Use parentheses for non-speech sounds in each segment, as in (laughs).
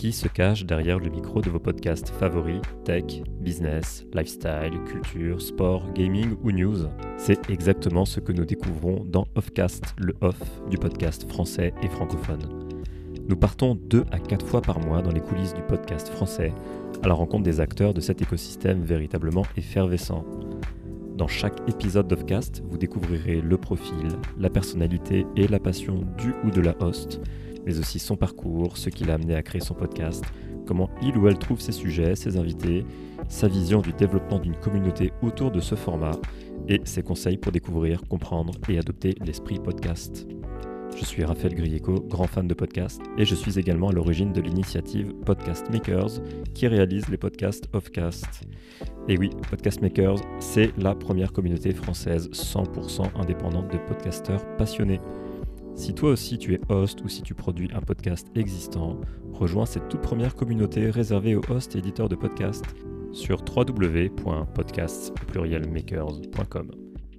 qui se cache derrière le micro de vos podcasts favoris tech, business, lifestyle, culture, sport, gaming ou news. C'est exactement ce que nous découvrons dans Offcast, le off du podcast français et francophone. Nous partons deux à quatre fois par mois dans les coulisses du podcast français à la rencontre des acteurs de cet écosystème véritablement effervescent. Dans chaque épisode d'Offcast, vous découvrirez le profil, la personnalité et la passion du ou de la host mais aussi son parcours, ce qui l'a amené à créer son podcast, comment il ou elle trouve ses sujets, ses invités, sa vision du développement d'une communauté autour de ce format et ses conseils pour découvrir, comprendre et adopter l'esprit podcast. Je suis Raphaël Grieco, grand fan de podcast, et je suis également à l'origine de l'initiative Podcast Makers qui réalise les podcasts Offcast. Et oui, Podcast Makers, c'est la première communauté française 100% indépendante de podcasteurs passionnés. Si toi aussi tu es host ou si tu produis un podcast existant, rejoins cette toute première communauté réservée aux hosts et éditeurs de podcasts sur www.podcasts.makers.com.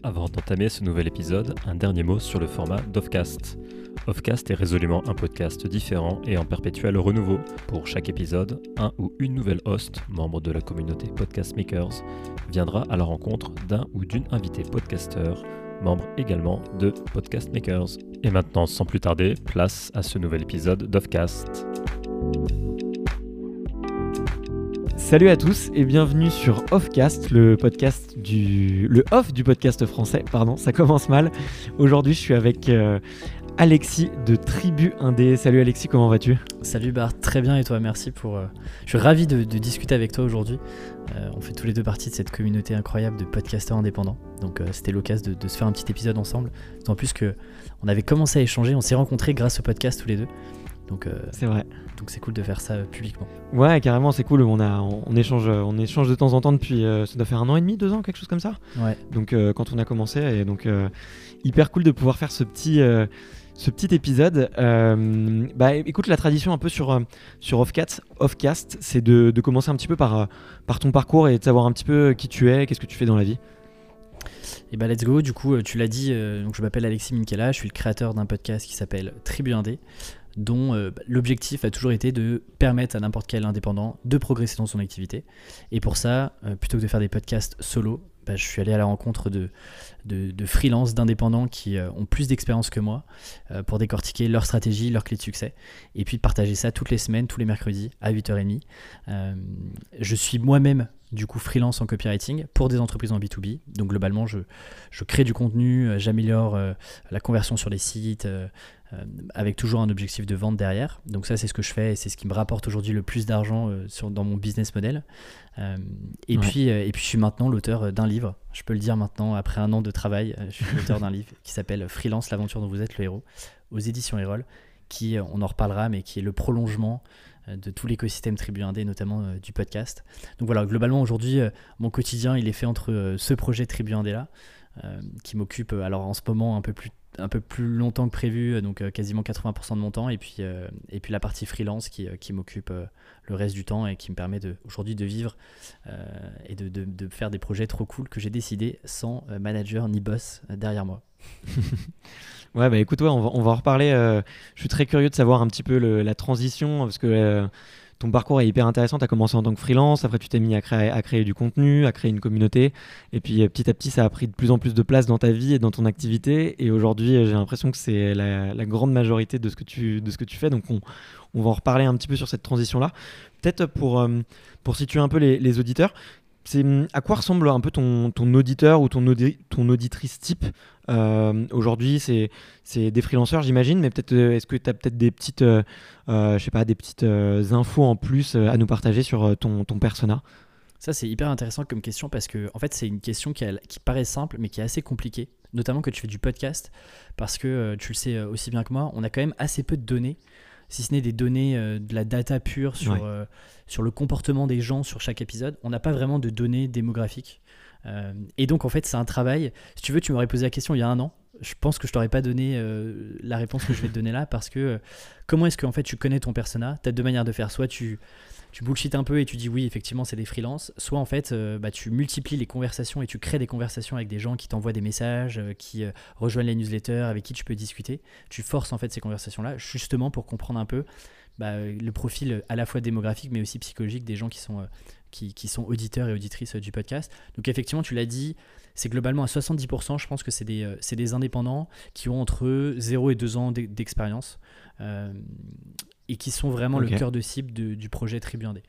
Avant d'entamer ce nouvel épisode, un dernier mot sur le format d'Offcast. Offcast est résolument un podcast différent et en perpétuel renouveau. Pour chaque épisode, un ou une nouvelle host, membre de la communauté Podcast Makers, viendra à la rencontre d'un ou d'une invitée podcasteur membre également de Podcast Makers. Et maintenant, sans plus tarder, place à ce nouvel épisode d'Offcast. Salut à tous et bienvenue sur Offcast, le podcast du le off du podcast français. Pardon, ça commence mal. Aujourd'hui, je suis avec euh, Alexis de Tribu Indé. Salut Alexis, comment vas-tu? Salut Bart, très bien et toi, merci pour... Euh, je suis ravi de, discuter avec toi aujourd'hui. Euh, on fait tous les deux partie de cette communauté incroyable de podcasteurs indépendants. Donc euh, c'était l'occasion de, se faire un petit épisode ensemble. En plus que on avait commencé à échanger, on s'est rencontrés grâce au podcast tous les deux. Donc c'est vrai. Donc c'est cool de faire ça publiquement. Ouais, carrément, c'est cool. On a, on, échange, on échange de temps en temps depuis, ça doit faire un an et demi, deux ans, quelque chose comme ça. Ouais. Donc quand on a commencé, et donc hyper cool de pouvoir faire ce petit ce petit épisode. Euh, bah, écoute, la tradition un peu sur, euh, sur Offcast, Offcast c'est de, de, commencer un petit peu par, euh, par ton parcours et de savoir un petit peu qui tu es, qu'est-ce que tu fais dans la vie. Et bah let's go, du coup tu l'as dit, donc je m'appelle Alexis Minkela, je suis le créateur d'un podcast qui s'appelle Tribu Indé, dont l'objectif a toujours été de permettre à n'importe quel indépendant de progresser dans son activité. Et pour ça, plutôt que de faire des podcasts solo, bah, je suis allé à la rencontre de, de, d'indépendants qui euh, ont plus d'expérience que moi euh, pour décortiquer leur stratégie, leurs clés de succès, et puis partager ça toutes les semaines, tous les mercredis à 8h30. Euh, je suis moi-même du coup freelance en copywriting pour des entreprises en B2B. Donc globalement, je crée du contenu, j'améliore la conversion sur les sites, avec toujours un objectif de vente derrière. Donc ça, c'est ce que je fais et c'est ce qui me rapporte aujourd'hui le plus d'argent dans mon business model. Euh, et, puis, euh, et puis, je suis maintenant l'auteur d'un livre. Je peux le dire maintenant, après un an de travail, euh, je suis l'auteur d'un (laughs) livre qui s'appelle Freelance, l'aventure dont vous êtes le héros, aux éditions Erol, qui, on en reparlera, mais qui est le prolongement de tout l'écosystème Tribu Indé, notamment du podcast. Donc voilà, globalement, aujourd'hui, mon quotidien, il est fait entre ce projet Tribu Indé là, qui m'occupe, alors en ce moment, un peu plus un peu plus longtemps que prévu, donc quasiment 80% de mon temps, et puis, et puis la partie freelance qui, qui m'occupe le reste du temps et qui me permet aujourd'hui de vivre euh, et de, de, faire des projets trop cool que j'ai décidé sans euh, manager ni boss euh, derrière moi. (laughs) ouais, bah écoute, on, va, on va en reparler. je suis très curieux de savoir un petit peu la transition parce que ton parcours est hyper intéressant. Tu as commencé en tant que freelance, après tu t'es mis à créer, du contenu, à créer une communauté. Et puis petit à petit, ça a pris de plus en plus de place dans ta vie et dans ton activité. Et aujourd'hui, j'ai l'impression que c'est la, grande majorité de ce que tu, fais. Donc on, va en reparler un petit peu sur cette transition-là. Peut-être pour, euh, pour situer un peu les, auditeurs, c'est hum, à quoi ressemble un peu ton, ton auditeur ou ton, ton auditrice type euh, aujourd'hui? C'est, des freelanceurs j'imagine mais peut-être euh, est-ce que tu as peut-être des petites je sais pas des petites infos en plus à nous partager sur ton, ton persona? Ça c'est hyper intéressant comme question parce que en fait c'est une question qui, qui paraît simple mais qui est assez compliquée notamment que tu fais du podcast parce que tu le sais aussi bien que moi on a quand même assez peu de données si ce n'est des données, euh, de la data pure sur, euh, sur le comportement des gens sur chaque épisode, on n'a pas vraiment de données démographiques. Euh, et donc, en fait, c'est un travail. Si tu veux, tu m'aurais posé la question il y a un an. Je pense que je t'aurais pas donné la réponse que je vais te donner là parce que comment est-ce que en fait tu connais ton persona? Tu as deux manières de faire. Soit tu tu bullshit un peu et tu dis oui, effectivement, c'est des freelances, soit en fait, euh, bah, tu multiplies les conversations et tu crées des conversations avec des gens qui t'envoient des messages, euh, qui euh, rejoignent les newsletters, avec qui tu peux discuter. Tu forces en fait ces conversations-là, justement pour comprendre un peu bah, le profil à la fois démographique mais aussi psychologique des gens qui sont, qui, qui, sont auditeurs et auditrices du podcast. Donc effectivement, tu l'as dit, c'est globalement à 70%, je pense que c'est des, des, indépendants qui ont entre 0 et 2 ans d'expérience et qui sont vraiment le cœur de cible du projet Tribuandé.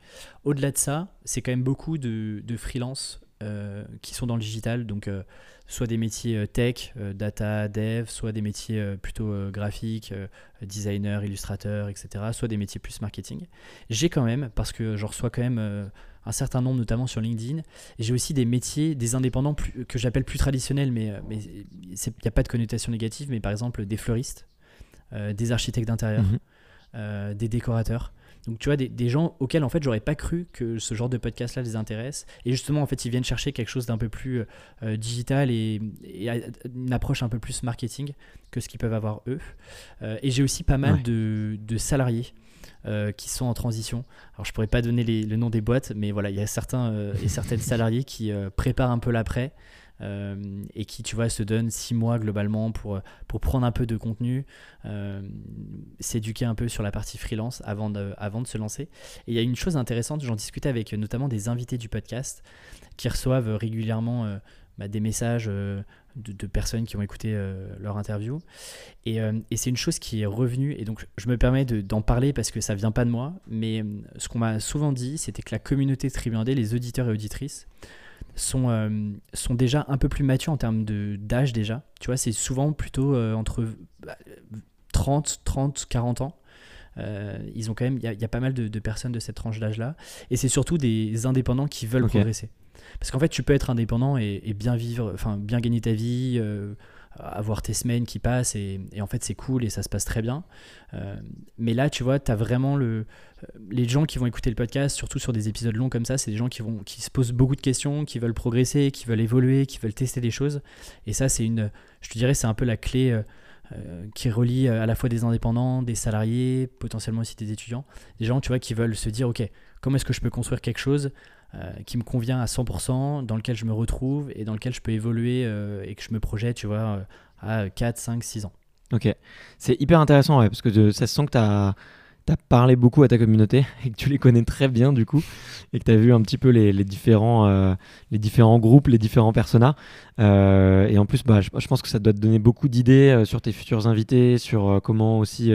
Au-delà de ça, c'est quand même beaucoup de, de freelance euh, qui sont dans le digital, donc euh, soit des métiers euh, tech, data, dev, soit des métiers plutôt graphiques, designer, illustrateur, etc., soit des métiers plus marketing. J'ai quand même, parce que je reçois quand même un certain nombre, notamment sur LinkedIn, j'ai aussi des métiers, des indépendants plus, que j'appelle plus traditionnels, mais il mais n'y a pas de connotation négative, mais par exemple des fleuristes, des architectes d'intérieur. Mhm. Euh, des décorateurs. Donc tu vois, des, gens auxquels en fait j'aurais pas cru que ce genre de podcast-là les intéresse. Et justement, en fait, ils viennent chercher quelque chose d'un peu plus euh, digital et, une approche un peu plus marketing que ce qu'ils peuvent avoir eux. Euh, et j'ai aussi pas mal de, salariés. qui sont en transition. Alors je pourrais pas donner le nom des boîtes, mais voilà, il y a certains et certaines (laughs) salariés qui préparent un peu l'après, et qui, tu vois, se donne six mois globalement pour, pour prendre un peu de contenu, euh, s'éduquer un peu sur la partie freelance avant de, avant de se lancer. Et il y a une chose intéressante, j'en discutais avec notamment des invités du podcast qui reçoivent régulièrement euh, bah, des messages de, de, personnes qui ont écouté leur interview. Et, et c'est une chose qui est revenue, et donc je me permets d'en parler parce que ça vient pas de moi, mais ce qu'on m'a souvent dit, c'était que la communauté Tribuandé, les auditeurs et auditrices, sont, euh, sont déjà un peu plus matures en termes d'âge déjà. Tu vois, c'est souvent plutôt euh, entre 30, 30, 40 ans. Euh, ils ont quand même, il y, a pas mal de, personnes de cette tranche d'âge-là. Et c'est surtout des indépendants qui veulent progresser. Parce qu'en fait, tu peux être indépendant et, bien vivre, enfin, bien gagner ta vie, avoir tes semaines qui passent et, en fait c'est cool et ça se passe très bien. Euh, mais là, tu vois, tu as vraiment le, euh, les gens qui vont écouter le podcast, surtout sur des épisodes longs comme ça, c'est des gens qui, vont, qui se posent beaucoup de questions, qui veulent progresser, qui veulent évoluer, qui veulent tester des choses. Et ça, c'est une, je te dirais, c'est un peu la clé. Euh, qui relie à la fois des indépendants, des salariés, potentiellement aussi des étudiants, des gens tu vois qui veulent se dire ok comment est-ce que je peux construire quelque chose qui me convient à 100%, dans lequel je me retrouve et dans lequel je peux évoluer euh, et que je me projette, tu vois, euh, à 4, 5, 6 ans. Ok, c'est hyper intéressant, parce que ça se sent que tu as, parlé beaucoup à ta communauté (laughs) et que tu les connais très bien du coup, et que tu as vu un petit peu les, différents, les différents groupes, les différents personas. et en plus, bah, je, pense que ça doit te donner beaucoup d'idées sur tes futurs invités, sur comment aussi,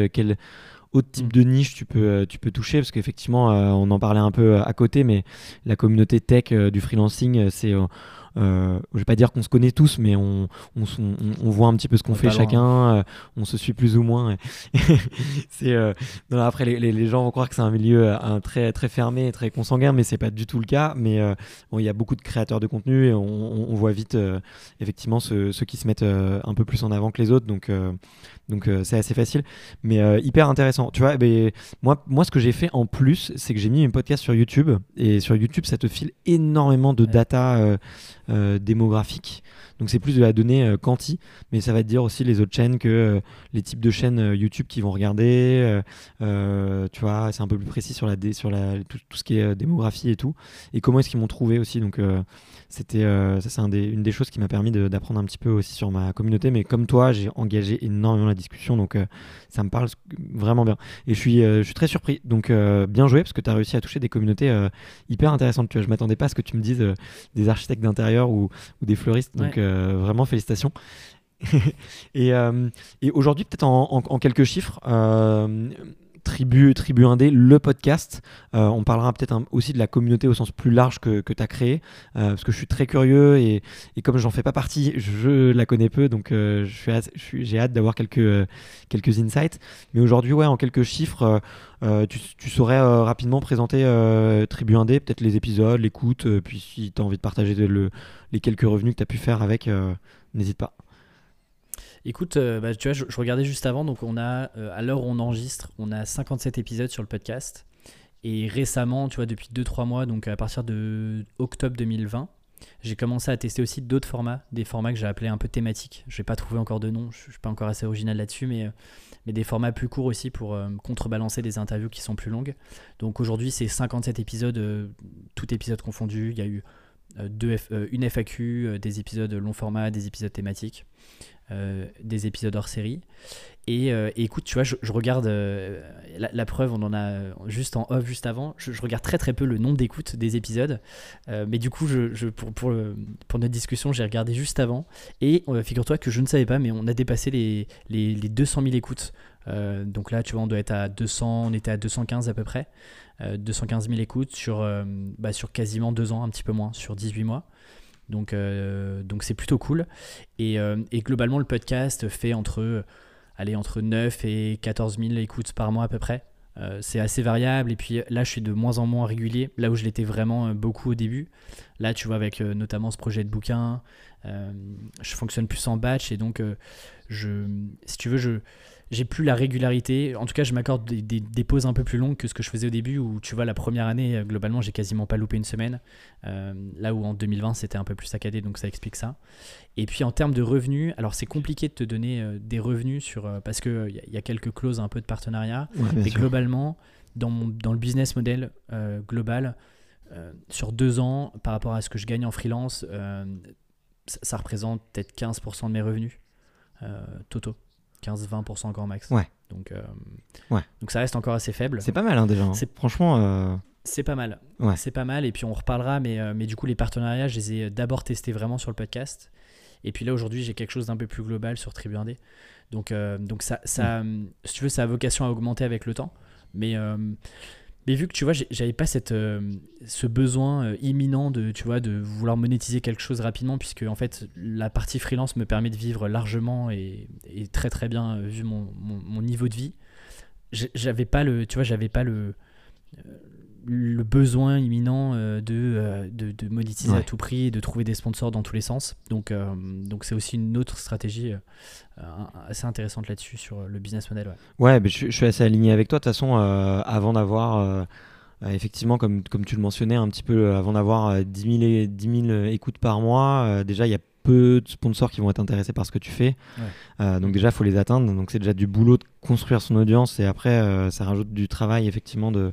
autre type mm. de niche tu peux, euh, tu peux toucher Parce qu'effectivement, euh, on en parlait un peu euh, à côté, mais la communauté tech du freelancing, c'est euh, je vais pas dire qu'on se connaît tous, mais on, on, on, voit un petit peu ce qu'on fait chacun, on se suit plus ou moins. (laughs) c'est après les, les, gens vont croire que c'est un milieu un, très très fermé, très consanguin, mais c'est pas du tout le cas. Mais il y a beaucoup de créateurs de contenu et on, voit vite effectivement ceux, ceux, qui se mettent un peu plus en avant que les autres. Donc donc euh, c'est assez facile, mais euh, hyper intéressant. Tu vois, ben, moi, moi, ce que j'ai fait en plus, c'est que j'ai mis un podcast sur YouTube. Et sur YouTube, ça te file énormément de data euh, démographique. Donc c'est plus de la donnée quanti, mais ça va te dire aussi les autres chaînes que les types de chaînes YouTube qui vont regarder. tu vois, c'est un peu plus précis sur, la sur la, tout, ce qui est démographie et tout. Et comment est-ce qu'ils m'ont trouvé aussi. Donc c'était ça, c'est un une des choses qui m'a permis d'apprendre un petit peu aussi sur ma communauté. Mais comme toi, j'ai engagé énormément la discussion, donc euh, ça me parle vraiment bien. Et je suis, euh, je suis très surpris, donc euh, bien joué, parce que tu as réussi à toucher des communautés hyper intéressantes. Tu vois, je m'attendais pas à ce que tu me dises des architectes d'intérieur ou, ou, des fleuristes, donc vraiment félicitations. (laughs) et, et aujourd'hui, peut-être en, en, quelques chiffres, Tribu, Tribu Indé, le podcast. Euh, on parlera peut-être aussi de la communauté au sens plus large que, que tu as créé, euh, parce que je suis très curieux et, et comme j'en fais pas partie, je la connais peu, donc euh, j'ai hâte d'avoir quelques, insights. Mais aujourd'hui, ouais, en quelques chiffres, tu, saurais rapidement présenter Tribu Indé, peut-être les épisodes, l'écoute, puis si tu as envie de partager le, les quelques revenus que tu as pu faire avec, n'hésite pas. Écoute, euh, bah, tu vois, je, regardais juste avant, donc on a, euh, à l'heure où on enregistre, on a 57 épisodes sur le podcast. Et récemment, tu vois, depuis 2-3 mois, donc à partir de octobre 2020, j'ai commencé à tester aussi d'autres formats, des formats que j'ai appelés un peu thématiques. Je n'ai pas trouvé encore de nom, je ne suis pas encore assez original là-dessus, mais, euh, mais des formats plus courts aussi pour contrebalancer des interviews qui sont plus longues. Donc aujourd'hui, c'est 57 épisodes, tout épisode confondu. Il y a eu deux une FAQ, des épisodes long format, des épisodes thématiques. Euh, des épisodes hors série. Et, euh, écoute, tu vois, je, regarde euh, la, preuve, on en a juste en off juste avant. Je, regarde très très peu le nombre d'écoutes des épisodes, mais du coup, je, pour, pour, pour, notre discussion, j'ai regardé juste avant. Et figure-toi que je ne savais pas, mais on a dépassé les, les, les 200 000 écoutes. donc là, tu vois, on doit être à 200, on était à 215 à peu près. 215 000 écoutes sur, bah, sur quasiment deux ans, un petit peu moins, sur 18 mois. Donc, euh, donc c'est plutôt cool. Et, euh, et, globalement, le podcast fait entre, allez, entre 9 et 14 000 écoutes par mois à peu près. Euh, c'est assez variable. Et puis là, je suis de moins en moins régulier. Là où je l'étais vraiment beaucoup au début. Là, tu vois, avec notamment ce projet de bouquin, je fonctionne plus en batch. Et donc, je, si tu veux, je j'ai plus la régularité. En tout cas, je m'accorde des, pauses un peu plus longues que ce que je faisais au début, où tu vois, la première année, euh, globalement, j'ai quasiment pas loupé une semaine. Euh, là où en 2020, c'était un peu plus saccadé, donc ça explique ça. Et puis en termes de revenus, alors c'est compliqué de te donner euh, des revenus sur, parce qu'il y, y, a quelques clauses un peu de partenariat. mais globalement, dans, dans, le business model global, sur deux ans, par rapport à ce que je gagne en freelance, ça, ça, représente peut-être 15% de mes revenus totaux. 15-20% grand max. Ouais. Donc, euh, ouais. donc ça reste encore assez faible. C'est pas mal hein, déjà. Hein. C'est franchement. Euh, c'est pas mal. Ouais. C'est pas mal. Et puis on reparlera, mais, euh, mais du coup les partenariats, je les ai d'abord testés vraiment sur le podcast. Et puis là aujourd'hui, j'ai quelque chose d'un peu plus global sur Tribu 1D. Donc, donc ça, ça mm. si tu veux, ça a vocation à augmenter avec le temps. Mais mais vu que tu vois, j'avais pas cette, euh, ce besoin euh, imminent de, tu vois, de vouloir monétiser quelque chose rapidement, puisque en fait la partie freelance me permet de vivre largement et, très très bien euh, vu mon, mon, niveau de vie. J'avais pas le, tu vois, j'avais pas le, le besoin imminent euh, euh, de, de, monétiser à tout prix et de trouver des sponsors dans tous les sens. Donc, euh, donc c'est aussi une autre stratégie assez intéressante là-dessus sur le business model. Ouais, mais je, suis assez aligné avec toi. De toute façon, avant d'avoir, effectivement, comme, comme tu le mentionnais un petit peu, avant d'avoir 10 000, écoutes par mois, déjà, il y a peu de sponsors qui vont être intéressés par ce que tu fais. donc déjà, il faut les atteindre. Donc c'est déjà du boulot de construire son audience et après, ça rajoute du travail, effectivement, de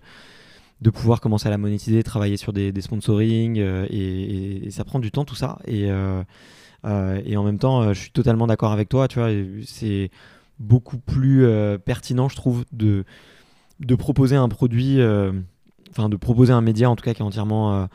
de pouvoir commencer à la monétiser, travailler sur des, des sponsoring, euh, et, ça prend du temps tout ça. Et, euh, euh, et en même temps, je suis totalement d'accord avec toi, tu vois, c'est beaucoup plus pertinent, je trouve, de, de proposer un produit, enfin de proposer un média en tout cas qui est entièrement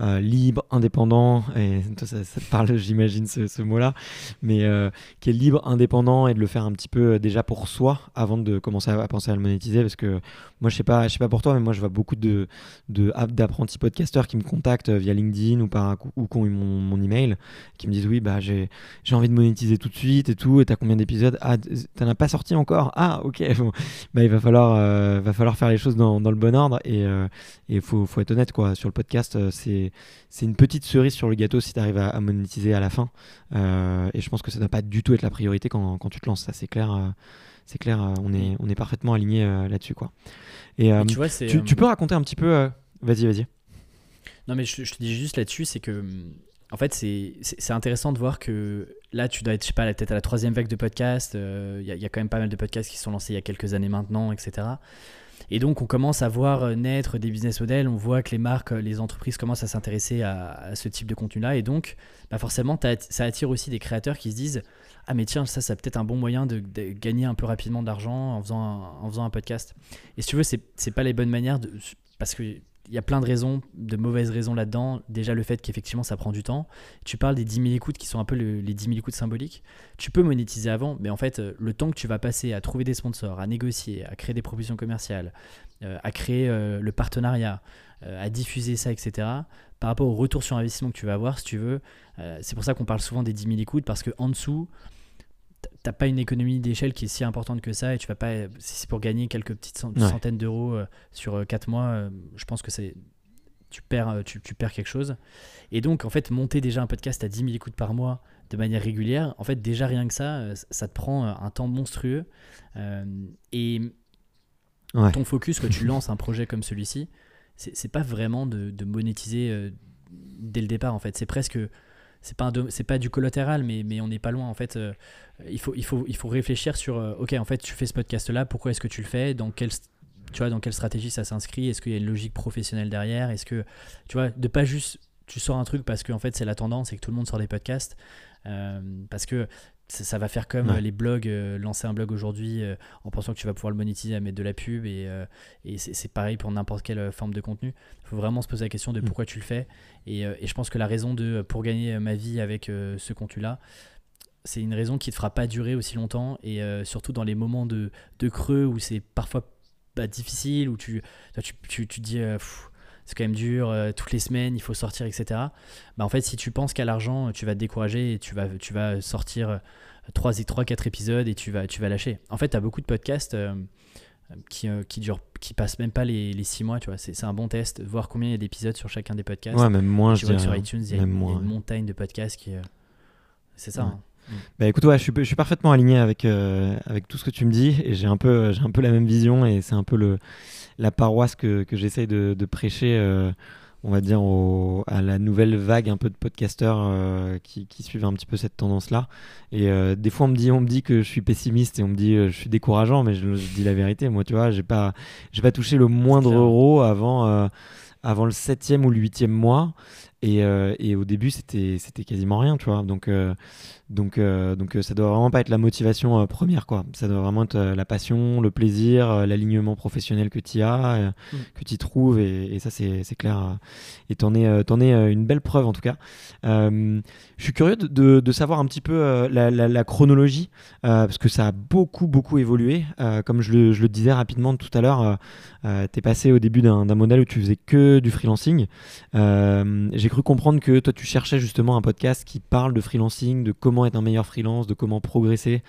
euh, libre, indépendant, et ça, te parle, (laughs) j'imagine, ce, mot-là, mais euh, qui est libre, indépendant, et de le faire un petit peu euh, déjà pour soi avant de commencer à, penser à le monétiser, parce que moi, je sais pas, sais pas pour toi, mais moi, je vois beaucoup de, de d'apprentis podcasteurs qui me contactent via LinkedIn ou par qui ont eu mon, mon email, qui me disent oui, bah j'ai, envie de monétiser tout de suite et tout, et t'as combien d'épisodes? Ah, t'en as pas sorti encore? Ah, ok, (laughs) bah il va falloir, va falloir faire les choses dans, dans le bon ordre, et il faut, faut être honnête, quoi. Sur le podcast, c'est c'est une petite cerise sur le gâteau si tu arrives à, monétiser à la fin. Euh, et je pense que ça ne doit pas du tout être la priorité quand, tu te lances. Ça, c'est clair. Euh, c'est clair. Euh, on est, on est parfaitement aligné là-dessus, quoi. Et, tu, vois, tu, peux raconter un petit peu. Vas-y, vas-y. Non, mais je, te dis juste là-dessus, c'est que en fait, c'est intéressant de voir que là, tu dois être, je sais pas, peut-être à la troisième vague de podcasts. Il y, a quand même pas mal de podcasts qui sont lancés il y a quelques années maintenant, etc. Et donc, on commence à voir euh, naître des business models, on voit que les marques, euh, les entreprises commencent à s'intéresser à, ce type de contenu-là. Et donc, bah forcément, ça attire aussi des créateurs qui se disent Ah, mais tiens, ça, c'est peut-être un bon moyen de, gagner un peu rapidement d'argent en faisant, un, en faisant un podcast. Et si tu veux, c'est pas les bonnes manières de. Parce que il y a plein de raisons, de mauvaises raisons là-dedans. Déjà, le fait qu'effectivement, ça prend du temps. Tu parles des 10 000 écoutes qui sont un peu les 10 000 écoutes symboliques. Tu peux monétiser avant, mais en fait, euh, le temps que tu vas passer à trouver des sponsors, à négocier, à créer des propositions commerciales, euh, à créer euh, le partenariat, à diffuser ça, etc., par rapport au retour sur investissement que tu vas avoir, si tu veux, c'est pour ça qu'on parle souvent des 10 000 écoutes, parce qu'en dessous, t'as pas une économie d'échelle qui est si importante que ça et tu vas pas si c'est pour gagner quelques petites centaines d'euros euh, sur 4 euh, mois euh, je pense que c'est tu perds tu, perds quelque chose. Et donc en fait monter déjà un podcast à 10 000 écoutes par mois de manière régulière en fait déjà rien que ça ça te prend un temps monstrueux. Et ton focus quand tu lances un projet comme celui-ci c'est pas vraiment de, monétiser dès le départ en fait. C'est presque c'est pas c'est pas du collatéral mais, mais on n'est pas loin en fait euh, il faut il faut il faut réfléchir sur euh, ok en fait tu fais ce podcast là pourquoi est-ce que tu le fais dans quelle tu vois dans quelle stratégie ça s'inscrit est-ce qu'il y a une logique professionnelle derrière est-ce que tu vois de pas juste tu sors un truc parce que en fait c'est la tendance et que tout le monde sort des podcasts euh, parce que ça, va faire comme les blogs, lancer un blog aujourd'hui en pensant que tu vas pouvoir le monétiser à mettre de la pub et, et c'est pareil pour n'importe quelle forme de contenu. Il faut vraiment se poser la question de mm. pourquoi tu le fais euh, et, je pense que la raison de pour gagner ma vie avec euh, ce contenu-là, c'est une raison qui ne te fera pas durer aussi longtemps et euh, surtout dans les moments de, de creux où c'est parfois pas difficile, où tu, tu, tu, tu dis c'est quand même dur, toutes les semaines il faut sortir, etc. Bah, en fait, si tu penses qu'à l'argent, tu vas te décourager et tu vas, tu vas sortir 3, 3 4 épisodes et tu vas, tu vas lâcher. En fait, tu as beaucoup de podcasts qui, euh, qui dure qui passe même pas les, les six mois tu vois c'est un bon test voir combien il y a d'épisodes sur chacun des podcasts ouais même moins je vois sur iTunes il y, a, une montagne de podcasts qui euh, c'est ça hein. Mm. Bah écoute, ouais, je, suis, je suis parfaitement aligné avec, euh, avec tout ce que tu me dis et j'ai un peu, un peu la même vision et c'est un peu le, la paroisse que, que j'essaye de, de, prêcher on va dire, à la nouvelle vague un peu de podcasteurs euh, qui, suivent un petit peu cette tendance-là. Et euh, des fois, on me, dit, on me dit que je suis pessimiste et on me dit que euh, je suis décourageant, mais je, dis la vérité. Moi, tu vois, j'ai pas, j'ai pas touché le moindre euro avant, avant le septième ou le huitième mois. Et, et au début, c'était, quasiment rien, tu vois. Donc, donc, euh, donc euh, ça doit vraiment pas être la motivation euh, première, quoi. Ça doit vraiment être la passion, le plaisir, l'alignement professionnel que tu as, mm. que tu trouves, et, ça c'est clair. Et t'en es, en es une belle preuve en tout cas. je suis curieux de, de, savoir un petit peu la, la, chronologie, parce que ça a beaucoup beaucoup évolué. comme je le, je le, disais rapidement tout à l'heure, tu es passé au début d'un modèle où tu faisais que du freelancing. J'ai cru comprendre que toi tu cherchais justement un podcast qui parle de freelancing, de comment être un meilleur freelance, de comment progresser,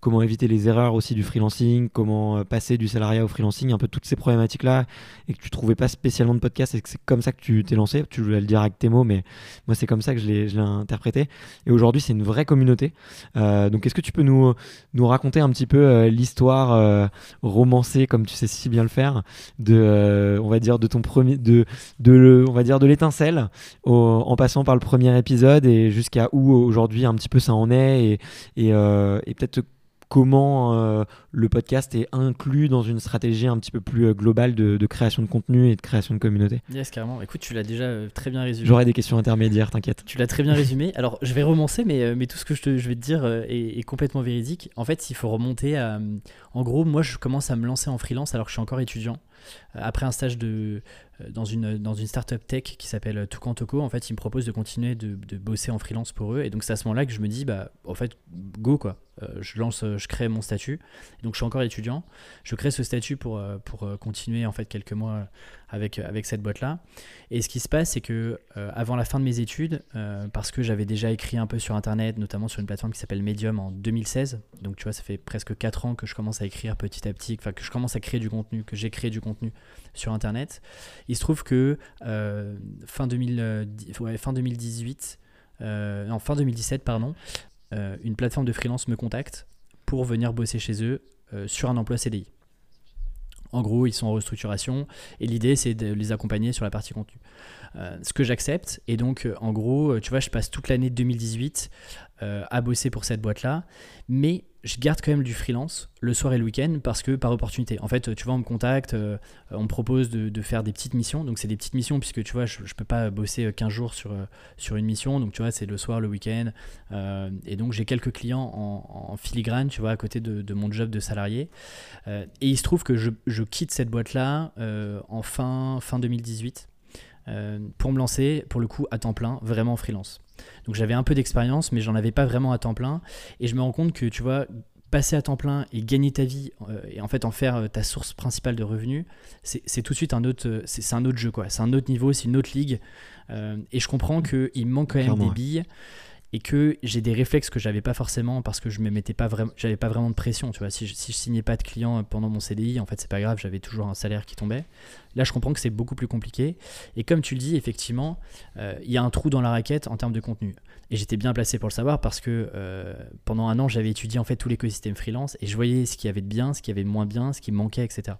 comment éviter les erreurs aussi du freelancing, comment euh, passer du salariat au freelancing, un peu toutes ces problématiques-là, et que tu trouvais pas spécialement de podcast, et que c'est comme ça que tu t'es lancé. Tu voulais le dire avec tes mots, mais moi c'est comme ça que je l'ai interprété. Et aujourd'hui c'est une vraie communauté. Euh, donc est-ce que tu peux nous, nous raconter un petit peu l'histoire romancée, comme tu sais si bien le faire, de, on va dire, de ton premier, de, de on va dire de l'étincelle, en passant par le premier épisode et jusqu'à où aujourd'hui un petit peu ça en est et, euh, et peut-être comment euh, le podcast est inclus dans une stratégie un petit peu plus euh, globale de, création de contenu et de création de communauté. Yes, carrément. Écoute, tu l'as déjà très bien résumé. J'aurai des questions intermédiaires, t'inquiète. Tu l'as très bien résumé. (laughs) Alors, je vais romancer, mais, mais tout ce que je, te, je vais te dire est, est, complètement véridique. En fait, il faut remonter à. En gros, moi, je commence à me lancer en freelance alors que je suis encore étudiant. Après un stage euh, dans une, startup tech qui s'appelle Toko, en fait, ils me proposent de continuer de, bosser en freelance pour eux. Et donc, c'est à ce moment-là que je me dis, bah, en fait, go, quoi. Euh, je lance, je crée mon statut. donc, je suis encore étudiant. Je crée ce statut pour, euh, pour continuer, en fait, quelques mois avec, avec cette boîte-là. Et ce qui se passe, c'est que avant la fin de mes études, parce que j'avais déjà écrit un peu sur Internet, notamment sur une plateforme qui s'appelle Medium en 2016, donc tu vois, ça fait presque 4 ans que je commence à écrire petit à petit, enfin, que je commence à créer du contenu, que j'ai créé du contenu sur Internet. Il se trouve que euh, fin, 2000, fin 2018, euh, non, fin 2017, pardon, euh, une plateforme de freelance me contacte pour venir bosser chez eux sur un emploi CDI. En gros, ils sont en restructuration et l'idée c'est de les accompagner sur la partie contenu. ce que j'accepte et donc en gros, tu vois, je passe toute l'année 2018 à bosser pour cette boîte-là, mais je garde quand même du freelance le soir et le week-end parce que par opportunité. En fait, tu vois, on me contacte, euh, on me propose de, faire des petites missions. Donc, c'est des petites missions puisque tu vois, je, ne peux pas bosser 15 jours sur, euh, sur une mission. Donc, tu vois, c'est le soir, le week-end. Euh, et donc, j'ai quelques clients en, filigrane, tu vois, à côté de, mon job de salarié. et il se trouve que je, je quitte cette boîte-là en fin, fin 2018 pour me lancer, pour le coup, à temps plein, vraiment en freelance. Donc j'avais un peu d'expérience, mais j'en avais pas vraiment à temps plein. Et je me rends compte que, tu vois, passer à temps plein et gagner ta vie euh, et en fait en faire euh, ta source principale de revenus, c'est tout de suite un autre, euh, c'est un autre jeu quoi. C'est un autre niveau, c'est une autre ligue. et je comprends qu'il me manque quand même des billes et que j'ai des réflexes que j'avais pas forcément parce que je me mettais pas vraiment j'avais pas vraiment de pression tu vois. Si je, si signais pas de clients pendant mon CDI en fait c'est pas grave j'avais toujours un salaire qui tombait. Là je comprends que c'est beaucoup plus compliqué. Et comme tu le dis effectivement euh, il y a un trou dans la raquette en termes de contenu. Et j'étais bien placé pour le savoir parce que euh, pendant un an j'avais étudié en fait tout l'écosystème freelance et je voyais ce qu'il y avait de bien ce qu'il y avait de moins bien ce qui manquait etc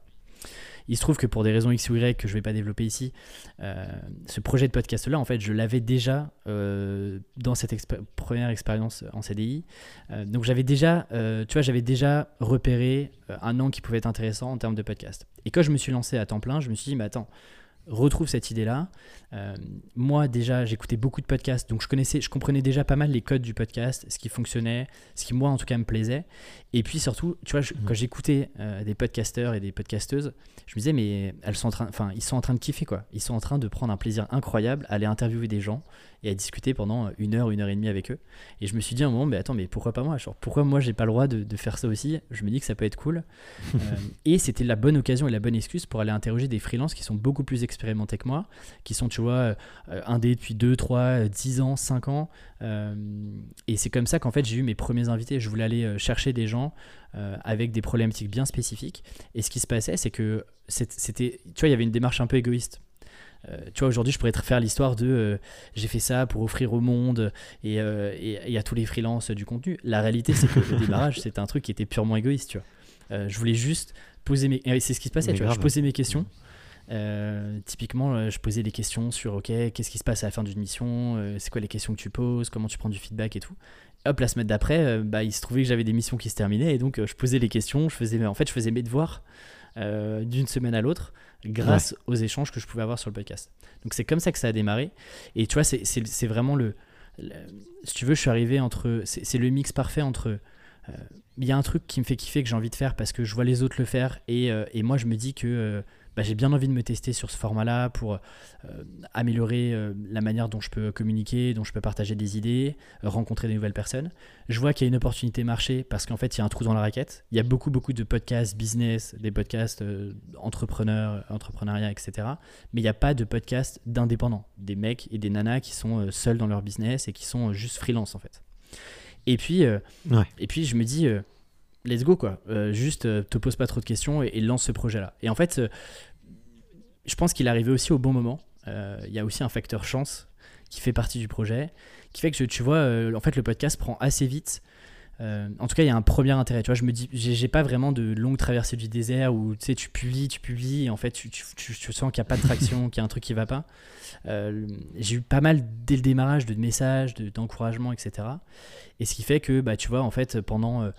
Il se trouve que pour des raisons X ou Y que je vais pas développer ici, euh, ce projet de podcast-là, en fait, je l'avais déjà euh, dans cette première expérience en CDI. Euh, donc j'avais déjà, tu vois, j'avais déjà repéré un an qui pouvait être intéressant en termes de podcast. Et quand je me suis lancé à temps plein, je me suis dit, mais attends, retrouve cette idée-là. Euh, moi, déjà, j'écoutais beaucoup de podcasts, donc je connaissais, je comprenais déjà pas mal les codes du podcast, ce qui fonctionnait, ce qui moi en tout cas me plaisait. Et puis surtout, tu vois, mmh. quand j'écoutais euh, des podcasteurs et des podcasteuses, je me disais mais elles sont en train, enfin ils sont en train de kiffer quoi. Ils sont en train de prendre un plaisir incroyable à aller interviewer des gens et à discuter pendant une heure, une heure et demie avec eux. Et je me suis dit à un moment, mais attends, mais pourquoi pas moi? Genre, Pourquoi moi j'ai pas le droit de, faire ça aussi? Je me dis que ça peut être cool. (laughs) Euh, et c'était la bonne occasion et la bonne excuse pour aller interroger des freelances qui sont beaucoup plus expérimentés que moi, qui sont, tu vois, euh, indés depuis 2, 3, 10 ans, 5 ans. Euh, et c'est comme ça qu'en fait j'ai eu mes premiers invités. Je voulais aller chercher des gens avec des problématiques bien spécifiques. Et ce qui se passait, c'est que c'était, tu vois, il y avait une démarche un peu égoïste. Euh, tu vois, aujourd'hui, je pourrais te faire l'histoire de euh, j'ai fait ça pour offrir au monde et, euh, et, à tous les freelances du contenu. La réalité, c'est que le (laughs) démarrage, c'était un truc qui était purement égoïste, tu vois. je voulais juste poser mes. c'est ce qui se passait, tu vois. Je posais mes questions. typiquement, je posais des questions sur OK, qu'est-ce qui se passe à la fin d'une mission, c'est quoi les questions que tu poses, comment tu prends du feedback et tout. Hop, la semaine d'après, bah, il se trouvait que j'avais des missions qui se terminaient et donc je posais les questions, je faisais, en fait, je faisais mes devoirs d'une semaine à l'autre grâce aux échanges que je pouvais avoir sur le podcast. Donc c'est comme ça que ça a démarré. Et tu vois, c'est vraiment le, Si tu veux, je suis arrivé entre. C'est le mix parfait entre. Euh, il y a un truc qui me fait kiffer que j'ai envie de faire parce que je vois les autres le faire et, euh, et moi je me dis que euh, bah, j'ai bien envie de me tester sur ce format-là pour euh, améliorer euh, la manière dont je peux communiquer, dont je peux partager des idées, euh, rencontrer de nouvelles personnes. Je vois qu'il y a une opportunité marché parce qu'en fait, il y a un trou dans la raquette. Il y a beaucoup, beaucoup de podcasts business, des podcasts entrepreneurs, entrepreneuriat, etc. Mais il n'y a pas de podcasts d'indépendants, des mecs et des nanas qui sont seuls dans leur business et qui sont juste freelance en fait. Et puis, et puis je me dis let's go quoi. juste te pose pas trop de questions et, et lance ce projet là. Et en fait, je pense qu'il est arrivé aussi au bon moment. Euh, il y a aussi un facteur chance qui fait partie du projet, qui fait que tu vois, euh, en fait, le podcast prend assez vite. Euh, en tout cas, il y a un premier intérêt. Tu vois, je me dis, j'ai pas vraiment de longue traversée du désert où tu sais, tu publies, tu publies, et en fait, tu, sens qu'il n'y a pas de traction, (laughs) qu'il y a un truc qui va pas. j'ai eu pas mal dès le démarrage de messages, d'encouragement, etc. Et ce qui fait que, bah, tu vois, en fait, pendant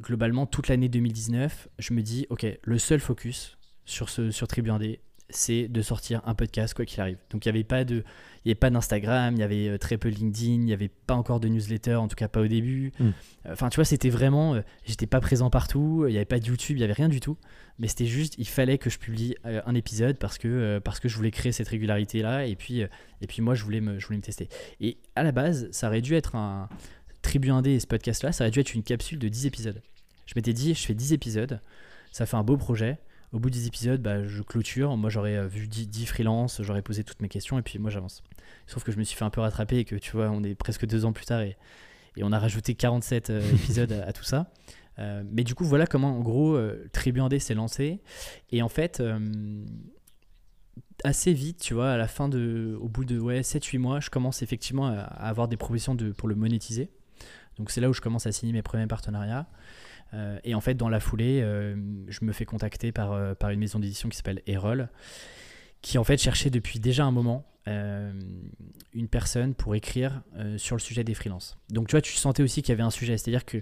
globalement toute l'année 2019, je me dis, ok, le seul focus sur ce sur Tribu 1D, c'est de sortir un podcast quoi qu'il arrive. Donc il n'y avait pas de, il y avait pas d'Instagram, il y avait euh, très peu LinkedIn, il n'y avait pas encore de newsletter, en tout cas pas au début. Hmm. Enfin tu vois, c'était vraiment, euh, j'étais pas présent partout, il n'y avait pas de YouTube, il n'y avait rien du tout. Mais c'était juste, il fallait que je publie euh, un épisode parce que parce que je voulais créer cette régularité là et puis et puis moi je voulais me je voulais me tester. Et à la base, ça aurait dû être un Tribu 1D et ce podcast là, ça aurait dû être une capsule de 10 épisodes. Je m'étais dit, je fais 10 épisodes, ça fait un beau projet au bout des épisodes, bah, je clôture. Moi, j'aurais euh, vu 10, freelances, j'aurais posé toutes mes questions et puis moi, j'avance. Sauf que je me suis fait un peu rattraper et que tu vois, on est presque deux ans plus tard et, et on a rajouté 47 euh, (laughs) épisodes à, tout ça. Euh, mais du coup, voilà comment, en gros, Tribu 1D s'est lancé. Et en fait, assez vite, tu vois, à la fin de, au bout de ouais, 7-8 mois, je commence effectivement à, avoir des propositions de, pour le monétiser. Donc c'est là où je commence à signer mes premiers partenariats. Euh, et en fait, dans la foulée, euh, je me fais contacter par, euh, par une maison d'édition qui s'appelle Erol, qui en fait cherchait depuis déjà un moment une personne pour écrire sur le sujet des freelances. Donc tu vois, tu sentais aussi qu'il y avait un sujet, c'est-à-dire que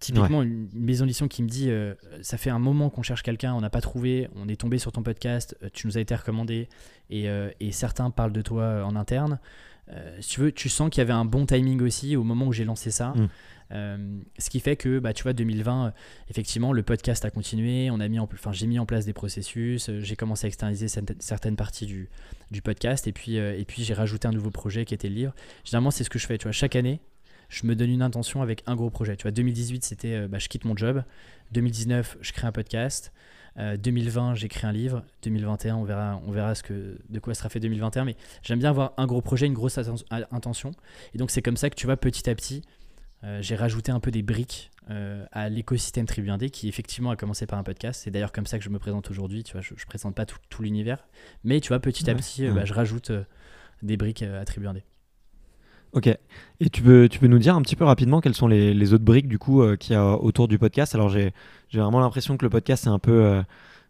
typiquement une, maison d'édition qui me dit ça fait un moment qu'on cherche quelqu'un, on n'a pas trouvé, on est tombé sur ton podcast, tu nous as été recommandé et, et certains parlent de toi en interne. Si tu veux, tu sens qu'il y avait un bon timing aussi au moment où j'ai lancé ça. Mm. Euh, ce qui fait que, bah, tu vois, 2020, euh, effectivement, le podcast a continué. On a mis enfin, j'ai mis en place des processus. Euh, j'ai commencé à externaliser certaines parties du, du podcast. Et puis, et puis j'ai rajouté un nouveau projet qui était le livre. Généralement, c'est ce que je fais. Tu vois, chaque année, je me donne une intention avec un gros projet. Tu vois, 2018, c'était bah, je quitte mon job. 2019, je crée un podcast. 2020, j'ai créé un livre. 2021, on verra, on verra ce que, de quoi sera fait 2021. Mais j'aime bien avoir un gros projet, une grosse intention. Et donc, c'est comme ça que tu vois, petit à petit, euh, j'ai rajouté un peu des briques euh, à l'écosystème Tribu 1D qui effectivement a commencé par un podcast. C'est d'ailleurs comme ça que je me présente aujourd'hui. Tu vois, je, ne présente pas tout, l'univers, mais tu vois, petit à petit, euh, bah, je rajoute des briques à Tribu 1D. Ok. Et tu peux, tu peux nous dire un petit peu rapidement quelles sont les, autres briques du coup qu'il y a autour du podcast? Alors j'ai vraiment l'impression que le podcast c'est un peu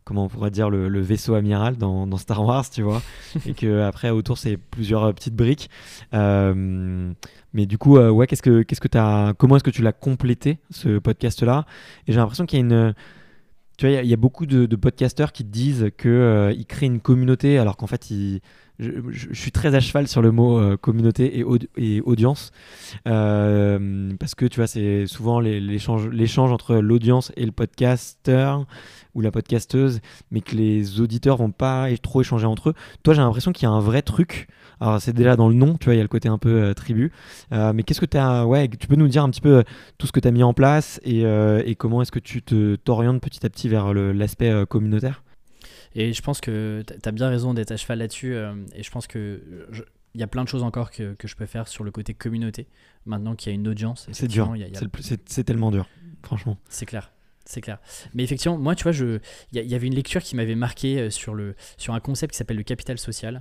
comment on pourrait dire, le, vaisseau amiral dans, dans, Star Wars, tu vois, (laughs) et que après autour c'est plusieurs petites briques. mais du coup, ouais, qu'est-ce que qu'est-ce que as, comment est-ce que tu l'as complété ce podcast-là? Et j'ai l'impression qu'il y a une tu vois, il y, a beaucoup de, de podcasteurs qui disent qu'ils ils créent une communauté alors qu'en fait, je, suis très à cheval sur le mot euh, communauté et, et audience. Euh, parce que tu vois c'est souvent l'échange entre l'audience et le podcasteur ou la podcasteuse mais que les auditeurs vont pas trop échanger entre eux. Toi j'ai l'impression qu'il y a un vrai truc alors c'est déjà dans le nom tu vois il y a le côté un peu euh, tribu mais qu'est-ce que tu as ouais tu peux nous dire un petit peu tout ce que tu as mis en place et, et comment est-ce que tu te t'orientes petit à petit vers l'aspect communautaire? Et je pense que tu as bien raison d'être à cheval là-dessus. Euh, et je pense que il y a plein de choses encore que, que, je peux faire sur le côté communauté. Maintenant qu'il y a une audience. C'est dur. C'est tellement dur, franchement. C'est clair. C'est clair. Mais effectivement, moi, tu vois, il y, avait une lecture qui m'avait marqué euh, sur, le, sur un concept qui s'appelle le capital social, euh,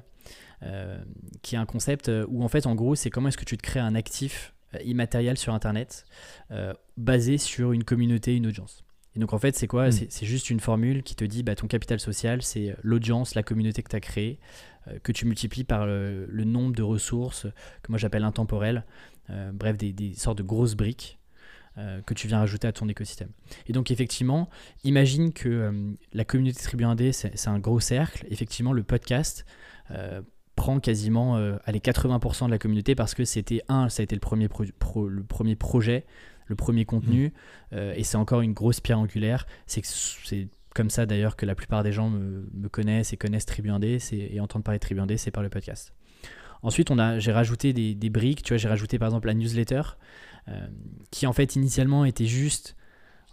qui est un concept où, en fait, en gros, c'est comment est-ce que tu te crées un actif immatériel sur Internet basé sur une communauté, une audience. Et donc en fait, c'est quoi hmm. C'est juste une formule qui te dit bah, ton capital social, c'est l'audience, la communauté que tu as créée, euh, que tu multiplies par le, nombre de ressources que moi j'appelle intemporelles, euh, bref, des, sortes de grosses briques euh, que tu viens rajouter à ton écosystème. Et donc effectivement, imagine que la communauté Tribu 1D, c'est un gros cercle. Effectivement, le podcast prend quasiment les 80% de la communauté parce que c'était un, ça a été le premier, le premier projet le premier contenu, mm. euh, et c'est encore une grosse pierre angulaire. C'est comme ça d'ailleurs que la plupart des gens me, connaissent et connaissent Tribu 1D et entendent parler de Tribu 1D, c'est par le podcast. Ensuite, on a, j'ai rajouté des, briques, tu vois, j'ai rajouté par exemple la newsletter, euh, qui en fait initialement était juste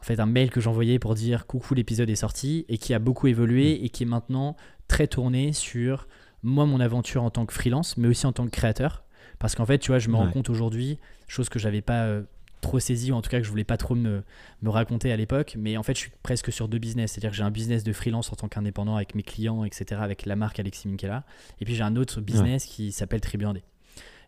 en fait un mail que j'envoyais pour dire coucou l'épisode est sorti et qui a beaucoup évolué mm. et qui est maintenant très tourné sur moi mon aventure en tant que freelance mais aussi en tant que créateur parce qu'en fait tu vois je me rends compte aujourd'hui chose que j'avais pas euh, trop saisi, ou en tout cas que je voulais pas trop me, me raconter à l'époque. Mais en fait, je suis presque sur deux business. C'est-à-dire que j'ai un business de freelance en tant qu'indépendant avec mes clients, etc., avec la marque Alexis Minkela. Et puis j'ai un autre business qui s'appelle Tribuandé.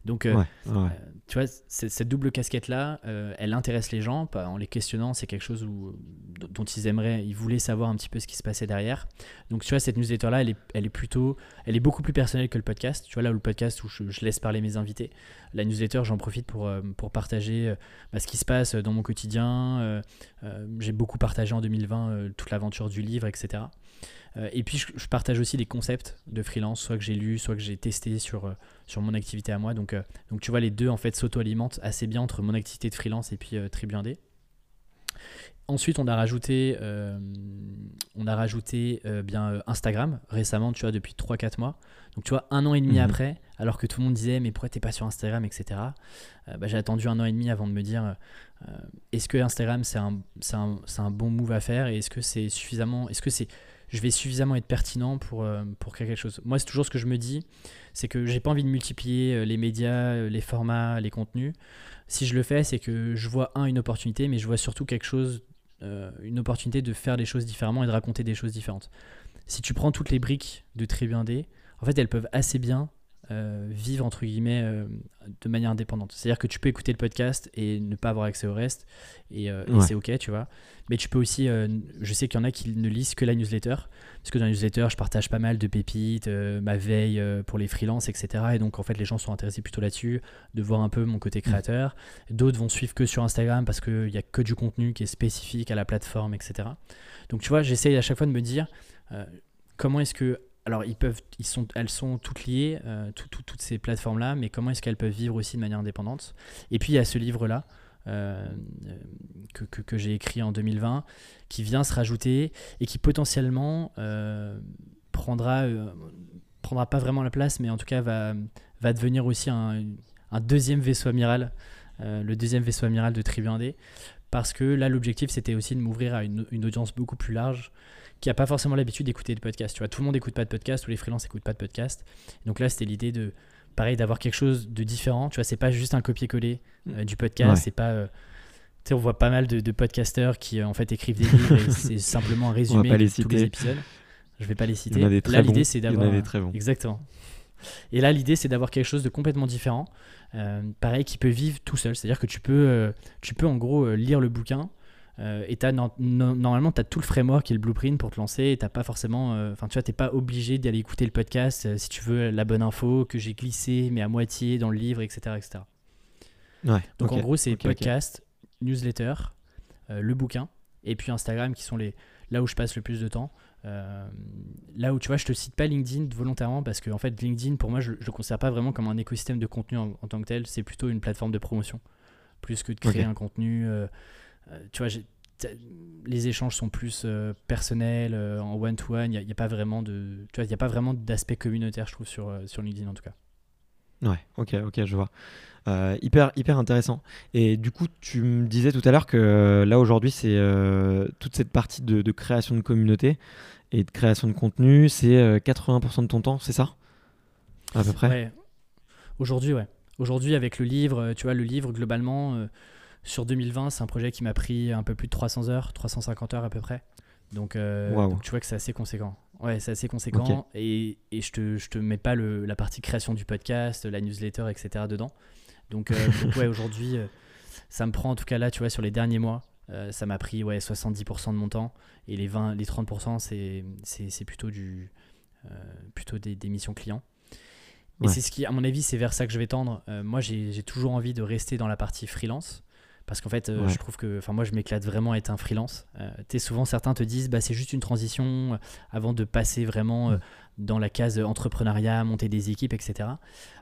Donc, euh, euh, tu vois, cette double casquette-là, euh, elle intéresse les gens. En les questionnant, c'est quelque chose où, dont ils aimeraient, ils voulaient savoir un petit peu ce qui se passait derrière. Donc, tu vois, cette newsletter-là, elle est, elle est plutôt, elle est beaucoup plus personnelle que le podcast. Tu vois, là où le podcast, où je, laisse parler mes invités, la newsletter, j'en profite pour, pour partager bah, ce qui se passe dans mon quotidien. J'ai beaucoup partagé en 2020 toute l'aventure du livre, etc. Et puis, je, partage aussi des concepts de freelance, soit que j'ai lu, soit que j'ai testé sur, sur mon activité à moi. Donc, euh, donc, tu vois, les deux, en fait, s'auto-alimentent assez bien entre mon activité de freelance et puis Tribu Ensuite, on a rajouté, on a rajouté bien Instagram récemment, tu vois, depuis 3-4 mois. Donc, tu vois, un an et demi mhm. après, alors que tout le monde disait, mais pourquoi t'es pas sur Instagram, etc. Bah, j'ai attendu un an et demi avant de me dire, est-ce que Instagram, c'est un, un, un, bon move à faire et est-ce que c'est suffisamment, est-ce que c'est je vais suffisamment être pertinent pour, euh, pour créer quelque chose. Moi, c'est toujours ce que je me dis, c'est que j'ai pas envie de multiplier euh, les médias, euh, les formats, les contenus. Si je le fais, c'est que je vois, un, une opportunité, mais je vois surtout quelque chose, une opportunité de faire des choses différemment et de raconter des choses différentes. Si tu prends toutes les briques de Tribu 1D, en fait, elles peuvent assez bien euh, vivre entre guillemets euh, de manière indépendante. C'est-à-dire que tu peux écouter le podcast et ne pas avoir accès au reste et, euh, c'est ok, tu vois. Mais tu peux aussi, je sais qu'il y en a qui ne lisent que la newsletter parce que dans la newsletter, je partage pas mal de pépites, ma veille pour les freelances, etc. Et donc en fait, les gens sont intéressés plutôt là-dessus, de voir un peu mon côté créateur. D'autres vont suivre que sur Instagram parce qu'il y a que du contenu qui est spécifique à la plateforme, etc. Donc tu vois, j'essaye à chaque fois de me dire comment est-ce que alors ils peuvent, ils sont, elles sont toutes liées, euh, toutes ces plateformes-là, mais comment est-ce qu'elles peuvent vivre aussi de manière indépendante? Et puis il y a ce livre-là euh, que, que, j'ai écrit en 2020, qui vient se rajouter et qui potentiellement euh, prendra, pas vraiment la place, mais en tout cas va, devenir aussi un, deuxième vaisseau amiral, le deuxième vaisseau amiral de Tribu 1D, parce que là l'objectif c'était aussi de m'ouvrir à une audience beaucoup plus large qui n'a pas forcément l'habitude d'écouter des podcasts. Tu vois, tout le monde n'écoute pas de podcast, tous les freelances n'écoutent pas de podcast. Donc là, c'était l'idée de, pareil, d'avoir quelque chose de différent. Tu vois, c'est pas juste un copier-coller euh, du podcast. C'est pas. Euh, tu sais, on voit pas mal de, podcasteurs qui euh, en fait écrivent des livres et (laughs) c'est simplement un résumé de tous les épisodes. Je vais pas les citer. là, l'idée, c'est d'avoir. très bons. Exactement. Et là, l'idée, c'est d'avoir quelque chose de complètement différent. pareil, qui peut vivre tout seul. C'est-à-dire que tu peux, tu peux en gros lire le bouquin Euh, et non- normalement, tu as tout le framework et le blueprint pour te lancer. Et t'as pas forcément. euh, Enfin, tu vois, t'es pas obligé d'aller écouter le podcast euh, si tu veux la bonne info que j'ai glissé, mais à moitié dans le livre, etc. etc. Ouais. Donc en gros, c'est podcast, newsletter, euh, le bouquin, et puis Instagram qui sont les là où je passe le plus de temps. Euh, là où tu vois, je te cite pas LinkedIn volontairement parce que en fait, LinkedIn pour moi, je, je le considère pas vraiment comme un écosystème de contenu en, en tant que tel. C'est plutôt une plateforme de promotion plus que de créer un contenu. euh, tu vois, les échanges sont plus euh, personnels euh, en one to one. Il n'y a, pas vraiment de, tu vois, il y a pas vraiment d'aspect communautaire, je trouve, sur euh, sur LinkedIn en tout cas. Ouais, ok, ok, je vois. Euh, hyper, hyper intéressant. Et du coup, tu me disais tout à l'heure que euh, là aujourd'hui, c'est euh, toute cette partie de, de création de communauté et de création de contenu, c'est euh, 80% de ton temps, c'est ça? À peu près? Ouais. Aujourd'hui, ouais. Aujourd'hui, avec le livre, euh, tu vois, le livre, globalement, euh, sur 2020, c'est un projet qui m'a pris un peu plus de 300 heures, 350 heures à peu près. Donc, euh, donc tu vois que c'est assez conséquent. Ouais, c'est assez conséquent. Et, et je te, je te mets pas le, la partie création du podcast, la newsletter, etc. dedans. Donc, euh, (laughs) donc ouais, aujourd'hui, euh, ça me prend, en tout cas là, tu vois, sur les derniers mois, ça m'a pris ouais, 70% de mon temps. Et les, 20, les 30%, c'est, plutôt, du, plutôt des, des missions clients. Et Ouais. c'est ce qui, à mon avis, c'est vers ça que je vais tendre. Moi, j'ai toujours envie de rester dans la partie freelance. Parce qu'en fait, euh, Ouais. je trouve que, enfin, moi, je m'éclate vraiment à être un freelance. Euh, souvent, certains te disent, bah, c'est juste une transition euh, avant de passer vraiment euh, Mm. dans la case entrepreneuriat, monter des équipes, etc.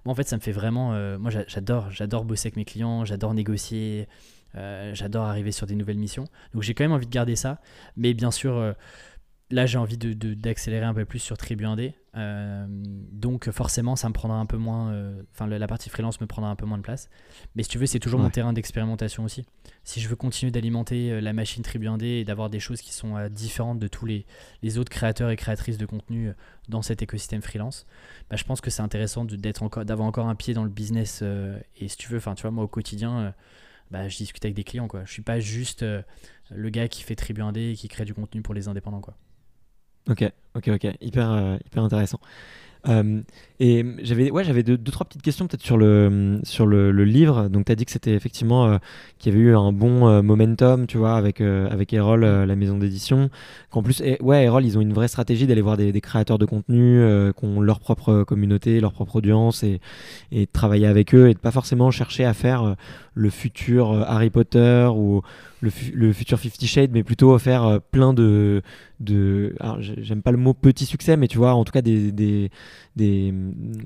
Moi, en fait, ça me fait vraiment. moi, j'a- j'adore, j'adore bosser avec mes clients, j'adore négocier, j'adore arriver sur des nouvelles missions. Donc, j'ai quand même envie de garder ça. Mais bien sûr, là, j'ai envie de- de- d'accélérer un peu plus sur Tribu 1D. Euh, donc, forcément, ça me prendra un peu moins. euh, Enfin, la la partie freelance me prendra un peu moins de place. Mais si tu veux, c'est toujours mon terrain d'expérimentation aussi. Si je veux continuer d'alimenter euh, la machine Tribu 1D et d'avoir des choses qui sont différentes de tous les, les autres créateurs et créatrices de contenu dans cet écosystème freelance, bah, je pense que c'est intéressant d'être encore, d'avoir encore un pied dans le business. et si tu veux, enfin, tu vois, moi au quotidien, bah, je discute avec des clients. Quoi. Je suis pas juste euh, le gars qui fait Tribu 1D et qui crée du contenu pour les indépendants. Quoi. Ok, ok, ok, hyper, euh, hyper intéressant. Euh, et j'avais ouais, j'avais deux, trois petites questions peut-être sur le, sur le, livre. Donc, tu as dit que c'était effectivement euh, qu'il y avait eu un bon momentum, tu vois, avec, avec Erol, la maison d'édition. Qu'en plus, eh, ouais, Erol, ils ont une vraie stratégie d'aller voir des, créateurs de contenu qui ont leur propre communauté, leur propre audience et, de travailler avec eux et de pas forcément chercher à faire le futur euh, Harry Potter ou le, fu- le futur Fifty Shades, mais plutôt faire euh, plein de. de j'aime pas le mot petit succès, mais tu vois, en tout cas, des. des des,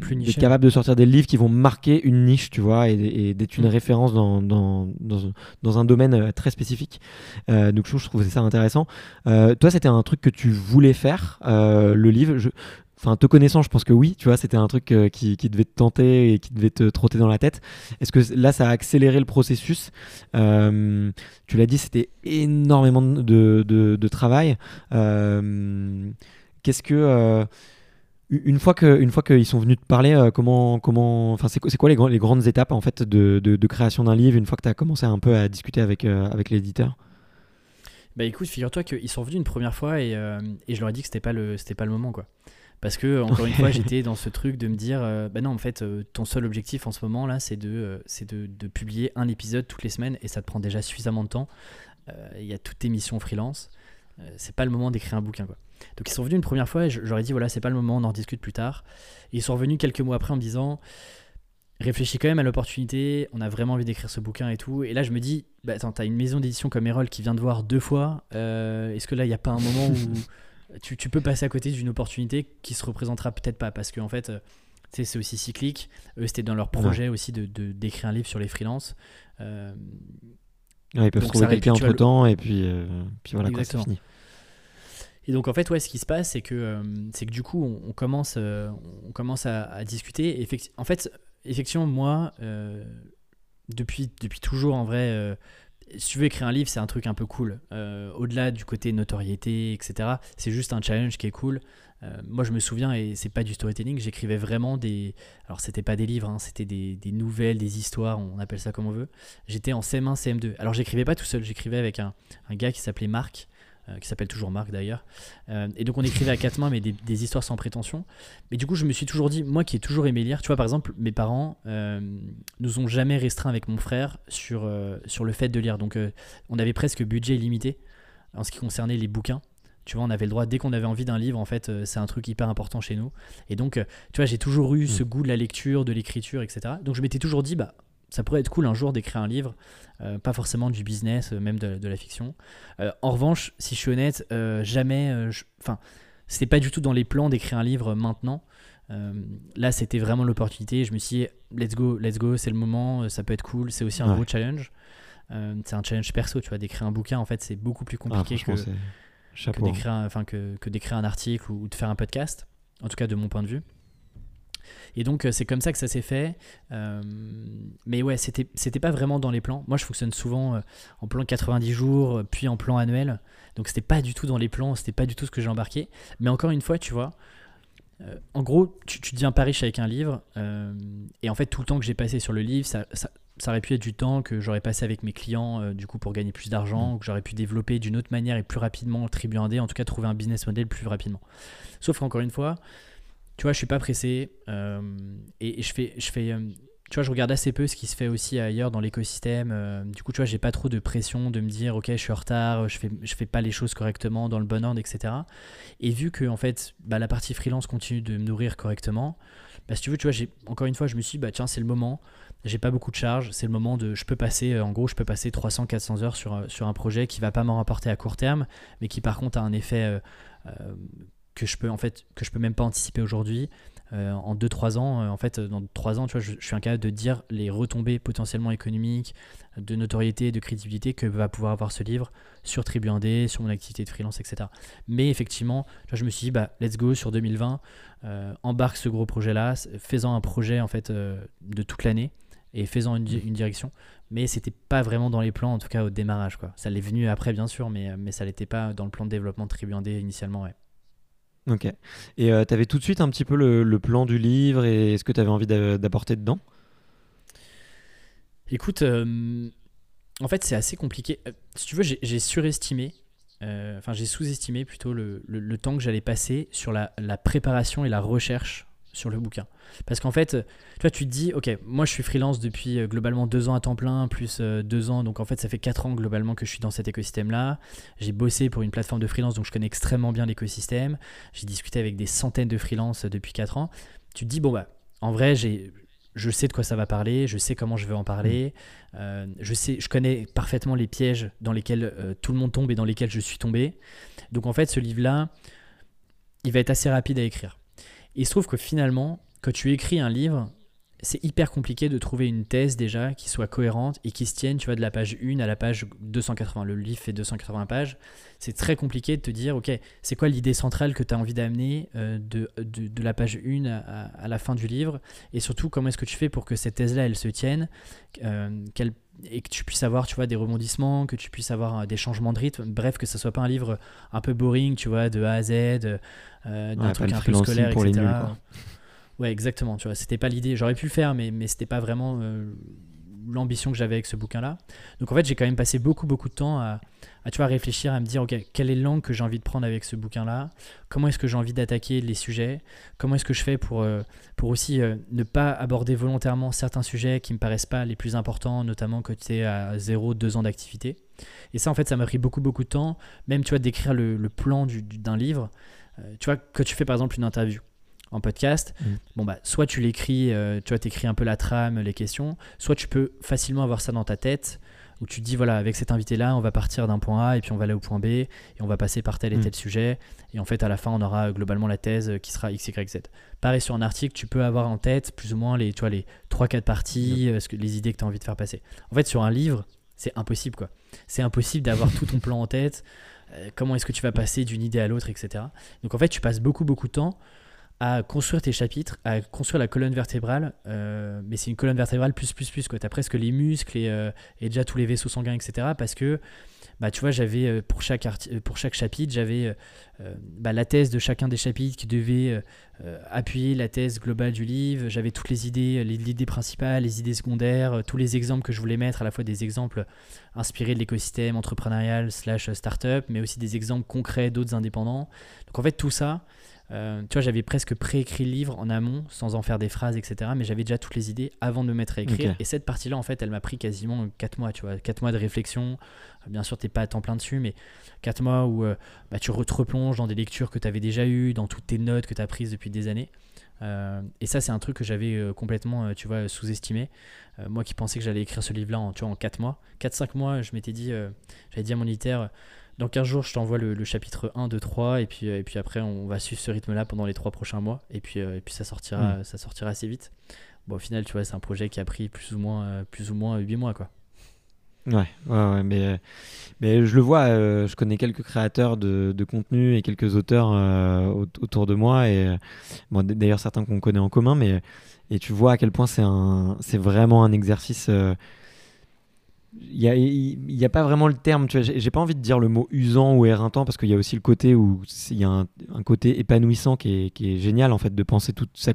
Plus d'être niché. capable de sortir des livres qui vont marquer une niche, tu vois, et, et d'être une Mm. référence dans, dans, dans, un- dans un domaine euh, très spécifique. Euh, donc je, je trouve ça intéressant. Euh, toi, c'était un truc que tu voulais faire, euh, le livre. Je, Enfin, te connaissant, je pense que oui, tu vois, c'était un truc euh, qui, devait te tenter et qui devait te trotter dans la tête. Est-ce que là, ça a accéléré le processus? Euh, Tu l'as dit, c'était énormément de, travail. Euh, Qu'est-ce que une fois une qu'ils sont venus te parler, comment comment c'est quoi, les, grandes étapes en fait de, création d'un livre une fois que tu as commencé un peu à discuter avec l'éditeur? Bah écoute, figure-toi qu'ils sont venus une première fois et, je leur ai dit que c'était pas pas le moment quoi. Parce que encore une fois, j'étais dans ce truc de me dire euh, bah non en fait euh, ton seul objectif en ce moment là, c'est de euh, c'est de, de publier un épisode toutes les semaines et ça te prend déjà suffisamment de temps. Euh, Il y a toutes tes missions freelance. C'est pas le moment d'écrire un bouquin quoi. Donc ils sont venus une première fois et je, je leur ai dit voilà, c'est pas le moment, on en rediscute plus tard. Et ils sont revenus quelques mois après en me disant réfléchis quand même à l'opportunité, on a vraiment envie d'écrire ce bouquin et tout. Et là, je me dis, bah attends, t'as une maison d'édition comme Erol qui vient de voir deux fois. euh, Est-ce que là, il n'y a pas un moment où (laughs) tu, tu peux passer à côté d'une opportunité qui se représentera peut-être pas Parce qu'en fait, euh, c'est aussi cyclique. Eux, c'était dans leur projet aussi de de- d'écrire un livre sur les freelances. Euh, Ouais, Ils peuvent Donc, trouver quelqu'un entre temps et puis euh, puis voilà quoi, c'est fini. Et donc en fait, ouais, ce qui se passe, c'est que, euh, c'est que du coup, on, on commence, on commence à, à discuter. Effecti- en fait, effectivement, moi, depuis, depuis toujours, en vrai, si tu veux écrire un livre, c'est un truc un peu cool. Euh, Au-delà du côté notoriété, etc., c'est juste un challenge qui est cool. Euh, moi, je me souviens, et c'est pas du storytelling, j'écrivais vraiment des. Alors, c'était pas des livres, hein, c'était des, nouvelles, des histoires, on appelle ça comme on veut. J'étais en CM1, CM2. Alors, j'écrivais pas tout seul, j'écrivais avec un gars qui s'appelait Marc. Euh, qui s'appelle toujours Marc d'ailleurs. Euh, et donc on écrivait à quatre mains, mais des, des, histoires sans prétention. Mais du coup, je me suis toujours dit, moi qui ai toujours aimé lire, tu vois, par exemple, mes parents euh, nous ont jamais restreint avec mon frère sur, sur le fait de lire. Donc on avait presque budget illimité en ce qui concernait les bouquins. Tu vois, on avait le droit, dès qu'on avait envie d'un livre, en fait, c'est un truc hyper important chez nous. Et donc, tu vois, j'ai toujours eu ce mmh. goût de la lecture, de l'écriture, etc. Donc je m'étais toujours dit, bah, ça pourrait être cool un jour d'écrire un livre, euh, pas forcément du business, euh, même de, la fiction. Euh, en revanche, si je suis honnête, jamais, enfin, c'était pas du tout dans les plans d'écrire un livre maintenant. là, c'était vraiment l'opportunité. Je me suis dit, let's go, let's go, c'est le moment, ça peut être cool. C'est aussi un gros challenge. c'est un challenge perso, tu vois, d'écrire un bouquin. En fait, c'est beaucoup plus compliqué ah, que, que d'écrire, enfin, que, que d'écrire un article ou de faire un podcast. En tout cas, de mon point de vue. Et donc, euh, c'est comme ça que ça s'est fait. Euh, mais ouais, c'était, c'était pas vraiment dans les plans. Moi, je fonctionne souvent euh, en plan 90 jours, puis en plan annuel. Donc, c'était pas du tout dans les plans, c'était pas du tout ce que j'ai embarqué. Mais encore une fois, tu vois, en gros, tu, tu, deviens pas riche avec un livre. et en fait, tout le temps que j'ai passé sur le livre, ça, ça, aurait pu être du temps que j'aurais passé avec mes clients, du coup, pour gagner plus d'argent, mmh. que j'aurais pu développer d'une autre manière et plus rapidement, tribu indé, en tout cas, trouver un business model plus rapidement. Sauf qu'encore une fois, tu vois, je suis pas pressé euh, et, je fais, je fais, euh, tu vois, je regarde assez peu ce qui se fait aussi ailleurs dans l'écosystème. Euh, du coup, tu vois, j'ai pas trop de pression de me dire, ok, je suis en retard, je fais, je fais pas les choses correctement dans le bon ordre, etc. Et vu que en fait, bah, la partie freelance continue de me nourrir correctement, bah, si tu veux, tu vois, j'ai encore une fois, je me suis, dit, bah tiens, c'est le moment. J'ai pas beaucoup de charges, c'est le moment de, je peux passer, en gros, je peux passer 300-400 heures sur, sur un projet qui va pas m'en rapporter à court terme, mais qui par contre a un effet que je peux en fait que je peux même pas anticiper aujourd'hui. Euh, en 2-3 ans, euh, en fait, dans 3 ans, tu vois, je, suis incapable de dire les retombées potentiellement économiques, de notoriété, de crédibilité que va pouvoir avoir ce livre sur Tribu 1D, sur mon activité de freelance, etc. Mais effectivement, je me suis dit, bah, let's go sur 2020, euh, embarque ce gros projet-là, faisant un projet en fait de toute l'année et faisant une, une direction. Mais c'était pas vraiment dans les plans, en tout cas au démarrage. Quoi. Ça l'est venu après, bien sûr, mais, mais ça n'était pas dans le plan de développement de Tribu 1D initialement. Ouais. Ok. Et euh, tu avais tout de suite un petit peu le, plan du livre et ce que tu avais envie d'apporter dedans? Écoute, euh, en fait, c'est assez compliqué. Euh, si tu veux, j'ai surestimé, enfin, j'ai sous-estimé plutôt le, temps que j'allais passer sur la, la, préparation et la recherche sur le bouquin. Parce qu'en fait, toi, tu te dis, ok, moi je suis freelance depuis euh, globalement deux ans à temps plein, plus euh, deux ans, donc en fait ça fait quatre ans globalement que je suis dans cet écosystème-là. J'ai bossé pour une plateforme de freelance, donc je connais extrêmement bien l'écosystème. J'ai discuté avec des centaines de freelances depuis quatre ans. Tu te dis, bon bah, en vrai, j'ai je sais de quoi ça va parler, je sais comment je vais en parler, mm. euh, je, sais, je connais parfaitement les pièges dans lesquels tout le monde tombe et dans lesquels je suis tombé. Donc en fait, ce livre-là, il va être assez rapide à écrire. Il se trouve que finalement, quand tu écris un livre, c'est hyper compliqué de trouver une thèse déjà qui soit cohérente et qui se tienne, tu vois, de la page 1 à la page 280. Le livre fait 280 pages. C'est très compliqué de te dire, ok, c'est quoi l'idée centrale que tu as envie d'amener euh, de, de, la page 1 à, la fin du livre? Et surtout, comment est-ce que tu fais pour que cette thèse-là, elle se tienne euh, et que tu puisses avoir, tu vois, des rebondissements, que tu puisses avoir euh, des changements de rythme? Bref, que ce soit pas un livre un peu boring, tu vois, de A à Z, d'un truc un peu scolaire, etc. Les nuls, Ouais, exactement. Tu vois, c'était pas l'idée. J'aurais pu le faire, mais, mais c'était pas vraiment euh, l'ambition que j'avais avec ce bouquin-là. Donc en fait, j'ai quand même passé beaucoup, beaucoup de temps à, tu vois, réfléchir, à me dire, ok, quelle est l'angle que j'ai envie de prendre avec ce bouquin-là? Comment est-ce que j'ai envie d'attaquer les sujets? Comment est-ce que je fais pour, euh, pour aussi euh, ne pas aborder volontairement certains sujets qui me paraissent pas les plus importants, notamment quand tu es à 0-2 ans d'activité? Et ça, en fait, ça m'a pris beaucoup, beaucoup de temps, même, tu vois, d'écrire le, plan d'un livre. tu vois, quand tu fais par exemple une interview, en podcast, mm. bon bah soit tu l'écris, euh, tu vois, t'écris un peu la trame, les questions, soit tu peux facilement avoir ça dans ta tête où tu te dis voilà avec cet invité là on va partir d'un point A et puis on va aller au point B et on va passer par tel et mm. tel sujet et en fait à la fin on aura euh, globalement la thèse qui sera x y z. Pareil sur un article tu peux avoir en tête plus ou moins les tu vois les trois quatre parties mm. euh, les idées que tu as envie de faire passer. En fait sur un livre c'est impossible quoi. C'est impossible d'avoir tout ton plan en tête. comment est-ce que tu vas passer d'une idée à l'autre etc. Donc en fait tu passes beaucoup beaucoup de temps à construire tes chapitres, à construire la colonne vertébrale, euh, mais c'est une colonne vertébrale plus plus plus quoi. T'as presque les muscles et, euh, déjà tous les vaisseaux sanguins etc. Parce que bah, tu vois, j'avais euh, pour chaque, pour chaque chapitre, j'avais bah, la thèse de chacun des chapitres qui devait appuyer la thèse globale du livre. J'avais toutes les idées, les idées principales, les idées secondaires, tous les exemples que je voulais mettre, à la fois des exemples inspirés de l'écosystème entrepreneurial slash startup, mais aussi des exemples concrets d'autres indépendants. Donc en fait, tout ça, euh, tu vois, j'avais presque préécrit le livre en amont, sans en faire des phrases, etc. Mais j'avais déjà toutes les idées avant de me mettre à écrire. Et cette partie-là, en fait, elle m'a pris quasiment 4 mois, tu vois. 4 mois de réflexion. Bien sûr, t'es pas à temps plein dessus, mais 4 mois où euh, bah, tu te replonges dans des lectures que tu avais déjà eues, dans toutes tes notes que tu as prises depuis des années. Euh, et ça, c'est un truc que j'avais complètement, tu vois, sous-estimé. moi qui pensais que j'allais écrire ce livre-là en, tu vois, en 4 mois. 4-5 mois, je m'étais dit, j'avais dit à mon éditeur dans 15 jours, je t'envoie le, chapitre 1, 2, 3, et puis, euh, et puis après, on va suivre ce rythme-là pendant les 3 prochains mois, et puis, euh, et puis ça, sortira, ça sortira assez vite. Bon, au final, tu vois, c'est un projet qui a pris plus ou moins, euh, plus ou moins 8 mois, quoi. Ouais, ouais, mais, mais je le vois, je connais quelques créateurs de, de contenu et quelques auteurs autour de moi, et bon, d'ailleurs certains qu'on connaît en commun, mais et tu vois à quel point c'est vraiment un exercice il n'y a, a, pas vraiment le terme, tu vois, j'ai pas envie de dire le mot usant ou éreintant parce qu'il y a aussi le côté où il y a un, côté épanouissant qui est, qui est, génial en fait de penser toute sa,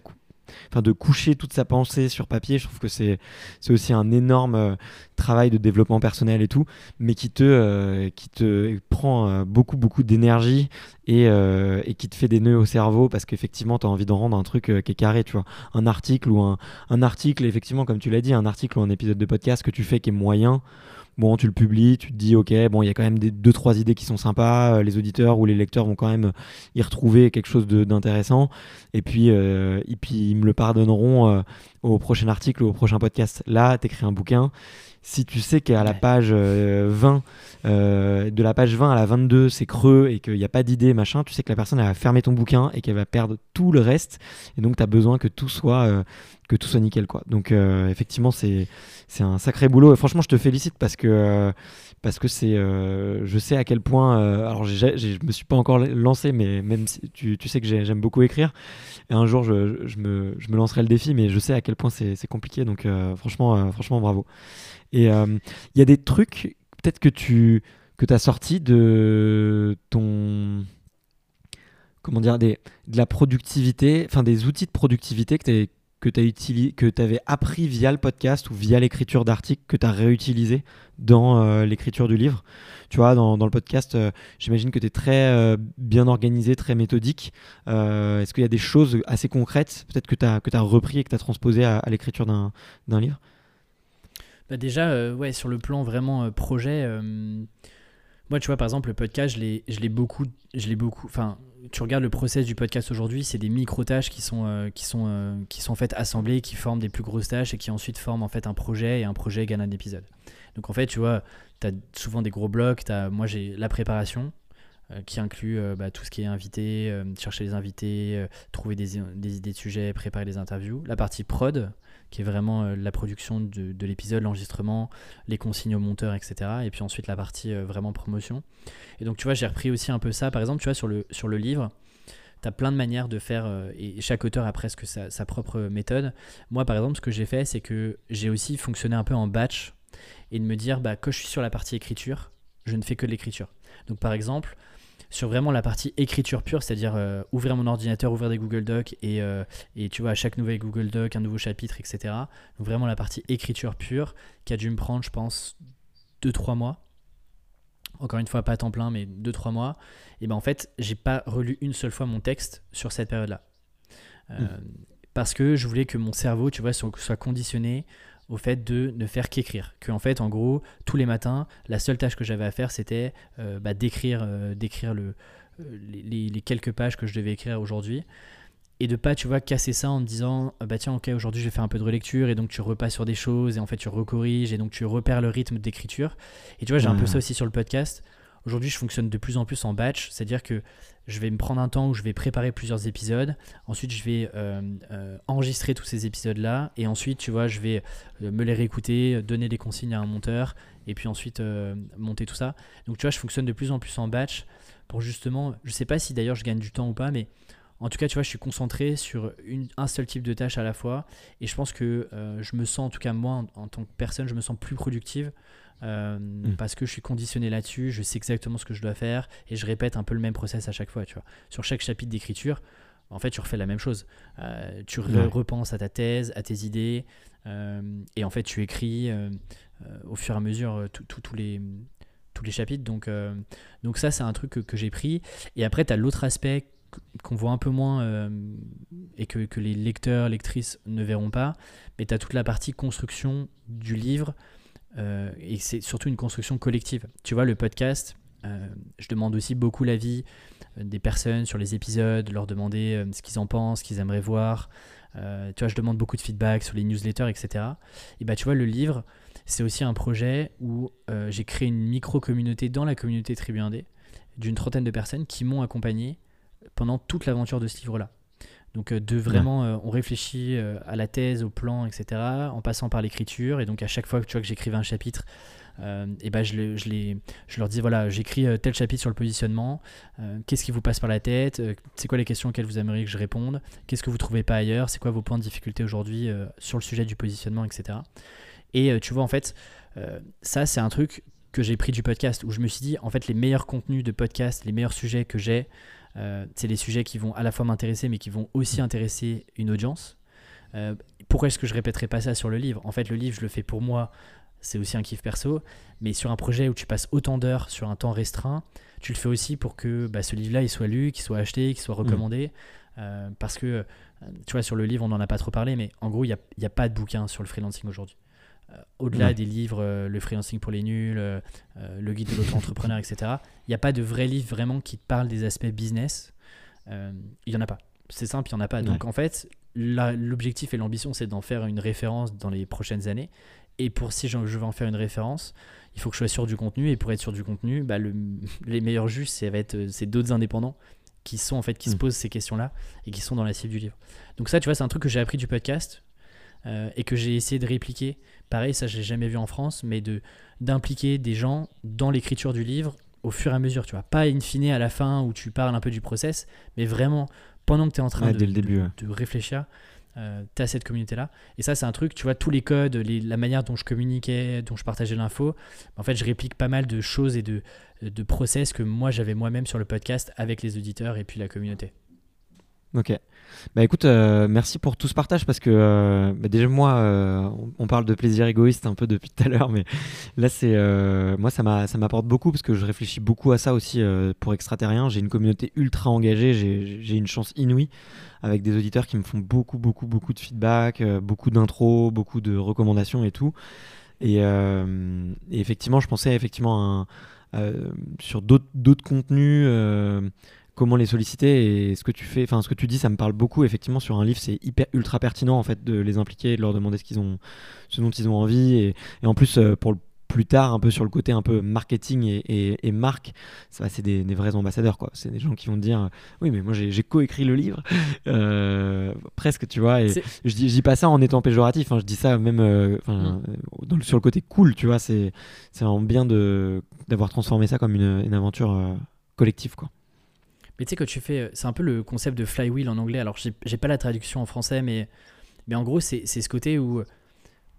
enfin de coucher toute sa pensée sur papier. Je trouve que c'est c'est aussi un énorme euh, travail de développement personnel et tout, mais qui te euh, qui te prend euh, beaucoup beaucoup d'énergie et, et, qui te fait des nœuds au cerveau parce qu'effectivement tu as envie d'en rendre un truc qui est carré, tu vois, un article ou un, un article effectivement comme tu l'as dit, un article ou un épisode de podcast que tu fais qui est moyen bon, tu le publies, tu te dis, ok, bon, il y a quand même des, deux, trois idées qui sont sympas, euh, les auditeurs ou les lecteurs vont quand même y retrouver quelque chose d'intéressant, et puis, euh, et puis ils me le pardonneront euh, au prochain article ou au prochain podcast. Là, tu écris un bouquin. Si tu sais qu'à la page 20, de la page 20 à la 22, c'est creux et qu'il n'y a pas d'idée, machin, tu sais que la personne elle va fermer ton bouquin et qu'elle va perdre tout le reste. Et donc, tu as besoin que tout soit que tout soit nickel quoi. Donc euh, effectivement c'est c'est un sacré boulot et franchement je te félicite parce que euh, parce que c'est euh, je sais à quel point alors je me suis pas encore lancé mais même si tu, tu sais que j'aime beaucoup écrire et un jour je, me, je, me, lancerai le défi mais je sais à quel point c'est compliqué donc franchement franchement bravo. Et il y a des trucs peut-être que tu que as sorti de ton comment dire des, de la productivité, enfin des outils de productivité que tu que tu avais appris via le podcast ou via l'écriture d'articles que tu as réutilisé dans euh, l'écriture du livre. Tu vois, dans, dans le podcast, euh, j'imagine que tu es très euh, bien organisé, très méthodique. Est-ce qu'il y a des choses assez concrètes, peut-être que tu as, as repris et que tu as transposé à, l'écriture d'un livre? Bah Déjà, ouais, sur le plan vraiment projet, moi, tu vois, par exemple, le podcast, je l'ai beaucoup, je l'ai beaucoup, tu regardes le process du podcast aujourd'hui, c'est des micro-tâches qui sont, euh, qui, sont, euh, qui sont en fait assemblées, qui forment des plus grosses tâches et qui ensuite forment en fait un projet et un projet égale un épisode. Donc en fait, tu vois, tu as souvent des gros blocs. Moi, j'ai la préparation euh, qui inclut bah, tout ce qui est invité, chercher les invités, trouver des, des, idées de sujets, préparer les interviews. La partie prod, qui est vraiment euh, la production de, de l'épisode, l'enregistrement, les consignes au monteur, etc. Et puis ensuite la partie euh, vraiment promotion. Et donc tu vois, j'ai repris aussi un peu ça. Par exemple, tu vois, sur le, sur le livre, tu as plein de manières de faire, euh, et chaque auteur a presque sa, sa propre méthode. Moi, par exemple, ce que j'ai fait, c'est que j'ai aussi fonctionné un peu en batch et de me dire, bah, quand je suis sur la partie écriture, je ne fais que de l'écriture. Donc par exemple, sur vraiment la partie écriture pure, c'est-à-dire euh, ouvrir mon ordinateur, ouvrir des Google Docs et, euh, et, tu vois, à chaque nouvelle Google Doc, un nouveau chapitre, etc. Donc vraiment la partie écriture pure qui a dû me prendre, je pense, 2-3 mois. Encore une fois, pas à temps plein, mais 2-3 mois. Et ben en fait, j'ai pas relu une seule fois mon texte sur cette période-là. Euh, mmh. Parce que je voulais que mon cerveau, tu vois, soit conditionné au fait de ne faire qu'écrire. Que en fait, en gros, tous les matins, la seule tâche que j'avais à faire, c'était euh, bah, d'écrire, euh, d'écrire le, euh, les, quelques pages que je devais écrire aujourd'hui. Et de pas, tu vois, casser ça en te disant, bah tiens, ok, aujourd'hui je vais faire un peu de relecture, et donc tu repasses sur des choses, et en fait tu recorriges, et donc tu repères le rythme d'écriture. Et tu vois, j'ai un peu ça aussi sur le podcast. Aujourd'hui, je fonctionne de plus en plus en batch, c'est-à-dire que je vais me prendre un temps où je vais préparer plusieurs épisodes. Ensuite, je vais euh, euh, enregistrer tous ces épisodes-là. Et ensuite, tu vois, je vais euh, me les réécouter, donner des consignes à un monteur. Et puis ensuite, monter tout ça. Donc, tu vois, je fonctionne de plus en plus en batch pour justement. Je sais pas si d'ailleurs je gagne du temps ou pas, mais en tout cas, tu vois, je suis concentré sur une, un seul type de tâche à la fois. Et je pense que euh, je me sens, en tout cas moi, en, tant que personne, je me sens plus productive euh, Mm. parce que je suis conditionné là-dessus. Je sais exactement ce que je dois faire et je répète un peu le même process à chaque fois. Tu vois, sur chaque chapitre d'écriture, en fait, tu refais la même chose. Euh, tu Ouais. repenses à ta thèse, à tes idées, et en fait, tu écris au fur et à mesure tous les tous les chapitres. Donc, donc ça, c'est un truc que, que j'ai pris. Et après, tu as l'autre aspect qu'on voit un peu moins euh, et que, les lecteurs, lectrices ne verront pas. Mais tu as toute la partie construction du livre. euh, et c'est surtout une construction collective. Tu vois, le podcast, euh, je demande aussi beaucoup l'avis des personnes sur les épisodes, leur demander ce qu'ils en pensent, ce qu'ils aimeraient voir. Tu vois, je demande beaucoup de feedback sur les newsletters, etc. Et bah, tu vois, le livre, c'est aussi un projet où j'ai créé une micro-communauté dans la communauté Tribu Indé d'une trentaine de personnes qui m'ont accompagné pendant toute l'aventure de ce livre-là. Donc euh, de vraiment, euh, on réfléchit euh, à la thèse, au plan, etc., en passant par l'écriture. Et donc à chaque fois que tu vois que j'écrivais un chapitre, euh, et ben je, je, les- je leur dis voilà, j'écris tel chapitre sur le positionnement. Qu'est-ce qui vous passe par la tête C'est quoi les questions auxquelles vous aimeriez que je réponde Qu'est-ce que vous trouvez pas ailleurs C'est quoi vos points de difficulté aujourd'hui sur le sujet du positionnement, etc. Et tu vois, en fait, ça, c'est un truc que j'ai pris du podcast où je me suis dit, en fait, les meilleurs contenus de podcast, les meilleurs sujets que j'ai, euh, c'est les sujets qui vont à la fois m'intéresser, mais qui vont aussi intéresser une audience. Euh, pourquoi est-ce que je répéterai pas ça sur le livre? En fait, le livre, je le fais pour moi, c'est aussi un kiff perso, mais sur un projet où tu passes autant d'heures sur un temps restreint, tu le fais aussi pour que bah, ce livre-là, il soit lu, qu'il soit acheté, qu'il soit recommandé. Euh, parce que, euh, tu vois, sur le livre, on n'en a pas trop parlé, mais en gros, il n'y a, y a pas de bouquin sur le freelancing aujourd'hui. Euh, Au-delà Ouais. des livres, euh, le freelancing pour les nuls, euh, le guide de l'auto-entrepreneur, (laughs) etc., il n'y a pas de vrai livre vraiment qui te parle des aspects business. Il n'y en a pas. C'est simple, il n'y en a pas. Donc en fait, l'objectif et l'ambition, c'est d'en faire une référence dans les prochaines années. Et pour si je veux en faire une référence, il faut que je sois sûr du contenu. Et pour être sûr du contenu, bah, le- (laughs) les meilleurs juges, ça va être c'est d'autres indépendants qui sont en fait qui se Mm. posent ces questions-là et qui sont dans la cible du livre. Donc ça, tu vois, c'est un truc que j'ai appris du podcast euh, et que j'ai essayé de répliquer. Pareil, ça, j'ai jamais vu en France, mais de d'impliquer des gens dans l'écriture du livre au fur et à mesure, tu vois. Pas in fine à la fin où tu parles un peu du process, mais vraiment pendant que tu es en train Ouais, de, dès le début, de- ouais. de réfléchir, tu as cette communauté-là. Et ça, c'est un truc, tu vois, tous les codes, les- la manière dont je communiquais, dont je partageais l'info, en fait, je réplique pas mal de choses et de, de process que moi, j'avais moi-même sur le podcast avec les auditeurs et puis la communauté. Ok. Bah écoute, euh, merci pour tout ce partage parce que euh, bah déjà moi, euh, on- parle de plaisir égoïste un peu depuis tout à l'heure, mais là c'est moi ça m'a ça m'apporte beaucoup parce que je réfléchis beaucoup à ça aussi pour extraterrien. J'ai une communauté ultra engagée, j'ai une chance inouïe avec des auditeurs qui me font beaucoup beaucoup beaucoup de feedback, beaucoup d'intros, beaucoup de recommandations et tout. Et, effectivement, je pensais effectivement à un- sur d'autres contenus. Comment les solliciter et ce que tu fais, enfin ce que tu dis, ça me parle beaucoup. Effectivement, sur un livre, c'est hyper ultra pertinent en fait de les impliquer, de leur demander ce qu'ils ont, ce dont ils ont envie, et, et en plus euh, pour le plus tard, un peu sur le côté un peu marketing et, et, et marque, ça, c'est des, des vrais ambassadeurs quoi. C'est des gens qui vont te dire, euh, oui mais moi j'ai coécrit le livre, (laughs) Euh, presque tu vois. Et je dis, je dis pas ça en étant péjoratif, hein, je dis ça même euh, dans le- sur le côté cool, tu vois. C'est c'est vraiment bien de d'avoir transformé ça comme une, une aventure euh, collective quoi. Mais tu sais, que tu fais, euh, c'est un peu le concept de flywheel en anglais. Alors, j'ai pas la traduction en français, mais, mais en gros, c'est ce côté où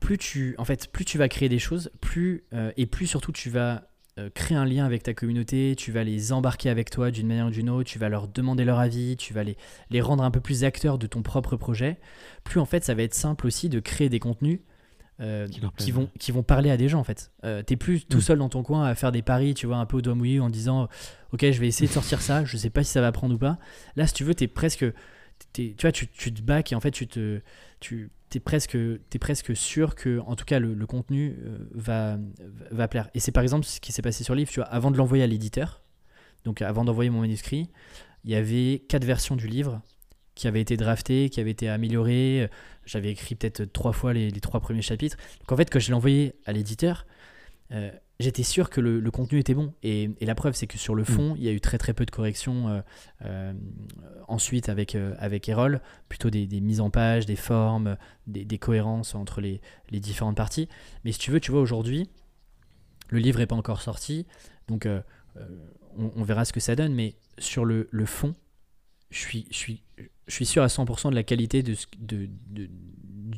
plus tu, en fait, plus tu vas créer des choses, plus euh, et plus surtout tu vas euh, créer un lien avec ta communauté, tu vas les embarquer avec toi d'une manière ou d'une autre, tu vas leur demander leur avis, tu vas les, les rendre un peu plus acteurs de ton propre projet. Plus en fait, ça va être simple aussi de créer des contenus. Euh, Qui vont, qui vont parler à des gens en fait. Euh, T'es plus tout Mm. seul dans ton coin à faire des paris, tu vois, un peu au doigt mouillé en disant Ok, je vais essayer de sortir ça, je sais pas si ça va prendre ou pas. Là, si tu veux, t'es presque. t'es- tu vois, tu, tu te back et en fait, tu te. Tu, T'es presque, es presque sûr que, en tout cas, le, le contenu euh, va, va plaire. Et c'est par exemple ce qui s'est passé sur le livre. Tu vois, avant de l'envoyer à l'éditeur, donc avant d'envoyer mon manuscrit, il y avait quatre versions du livre qui avaient été draftées, qui avaient été améliorées. J'avais écrit peut-être trois fois les, les trois premiers chapitres. Donc en fait, quand je l'ai envoyé à l'éditeur, euh, j'étais sûr que le, le contenu était bon. Et, et la preuve, c'est que sur le fond, il y a eu très très peu de corrections euh, euh, ensuite avec, euh, avec Erol, plutôt des, des mises en page, des formes, des, des cohérences entre les, les différentes parties. Mais si tu veux, tu vois, aujourd'hui, le livre n'est pas encore sorti, donc euh, euh, on, on verra ce que ça donne, mais sur le, le fond, je suis, je suis, je suis sûr à 100% de la qualité de, de,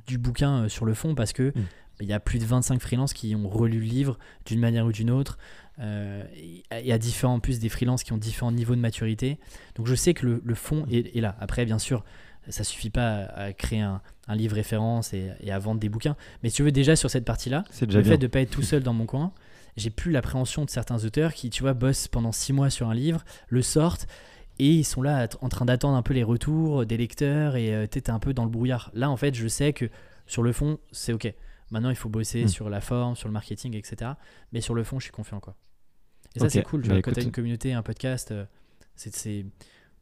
du bouquin sur le fond parce que mm. il y a plus de 25 freelances qui ont relu le livre d'une manière ou d'une autre. il y a différents, en plus des freelances qui ont différents niveaux de maturité. Donc je sais que le, le fond est, est, là. Après, bien sûr, ça suffit pas à, créer un, livre référence et, à vendre des bouquins. Mais si tu veux, déjà sur cette partie-là, le fait de ne pas être tout seul dans mon coin, j'ai plus l'appréhension de certains auteurs qui, tu vois, bossent pendant six mois sur un livre, le sortent et ils sont là en train d'attendre un peu les retours des lecteurs et euh, tu es un peu dans le brouillard. Là, en fait, je sais que sur le fond, c'est ok. Maintenant, il faut bosser hmm. sur la forme, sur le marketing, etc. Mais sur le fond, je suis confiant. quoi. Et ça, c'est cool. Bah, quand tu as une communauté, un podcast, euh, c'est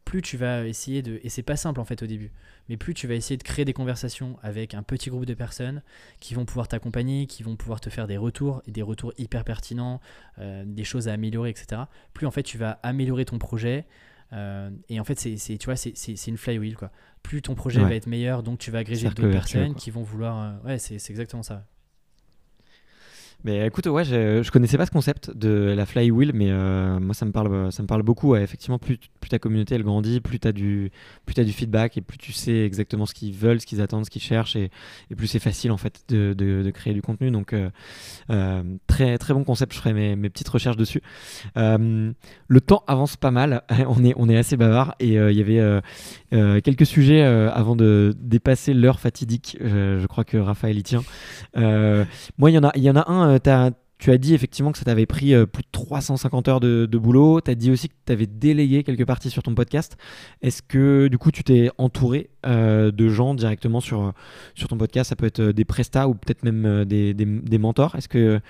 plus tu vas essayer de. Et c'est pas simple en fait au début, mais plus tu vas essayer de créer des conversations avec un petit groupe de personnes qui vont pouvoir t'accompagner, qui vont pouvoir te faire des retours, et des retours hyper pertinents, euh, des choses à améliorer, etc. Plus en fait tu vas améliorer ton projet. Euh, et en fait, c'est, tu vois, c'est, une flywheel quoi. Plus ton projet va être meilleur, donc tu vas agréger d'autres personnes qui vont vouloir. Euh, ouais, c'est exactement ça. Mais écoute, ouais, je, je, connaissais pas ce concept de la flywheel, mais euh, moi ça me parle, ça me parle beaucoup. effectivement, plus, ta communauté elle grandit, plus tu as, du, plus as du feedback et plus tu sais exactement ce qu'ils veulent, ce qu'ils attendent, ce qu'ils cherchent, et, plus c'est facile en fait de, créer du contenu. Donc euh, euh, très très bon concept. Je ferai mes, mes petites recherches dessus. le temps avance pas mal. (laughs) on est on est assez bavard et il y avait quelques sujets avant de dépasser l'heure fatidique. je crois que Raphaël y tient. moi, il y en a il y en a un euh, tu as dit effectivement que ça t'avait pris euh, plus de 350 heures de, boulot. Tu as dit aussi que tu avais délégué quelques parties sur ton podcast. Est-ce que du coup tu t'es entouré euh, de gens directement sur, sur ton podcast? Ça peut être des prestats ou peut-être même des, des, mentors. Est-ce que.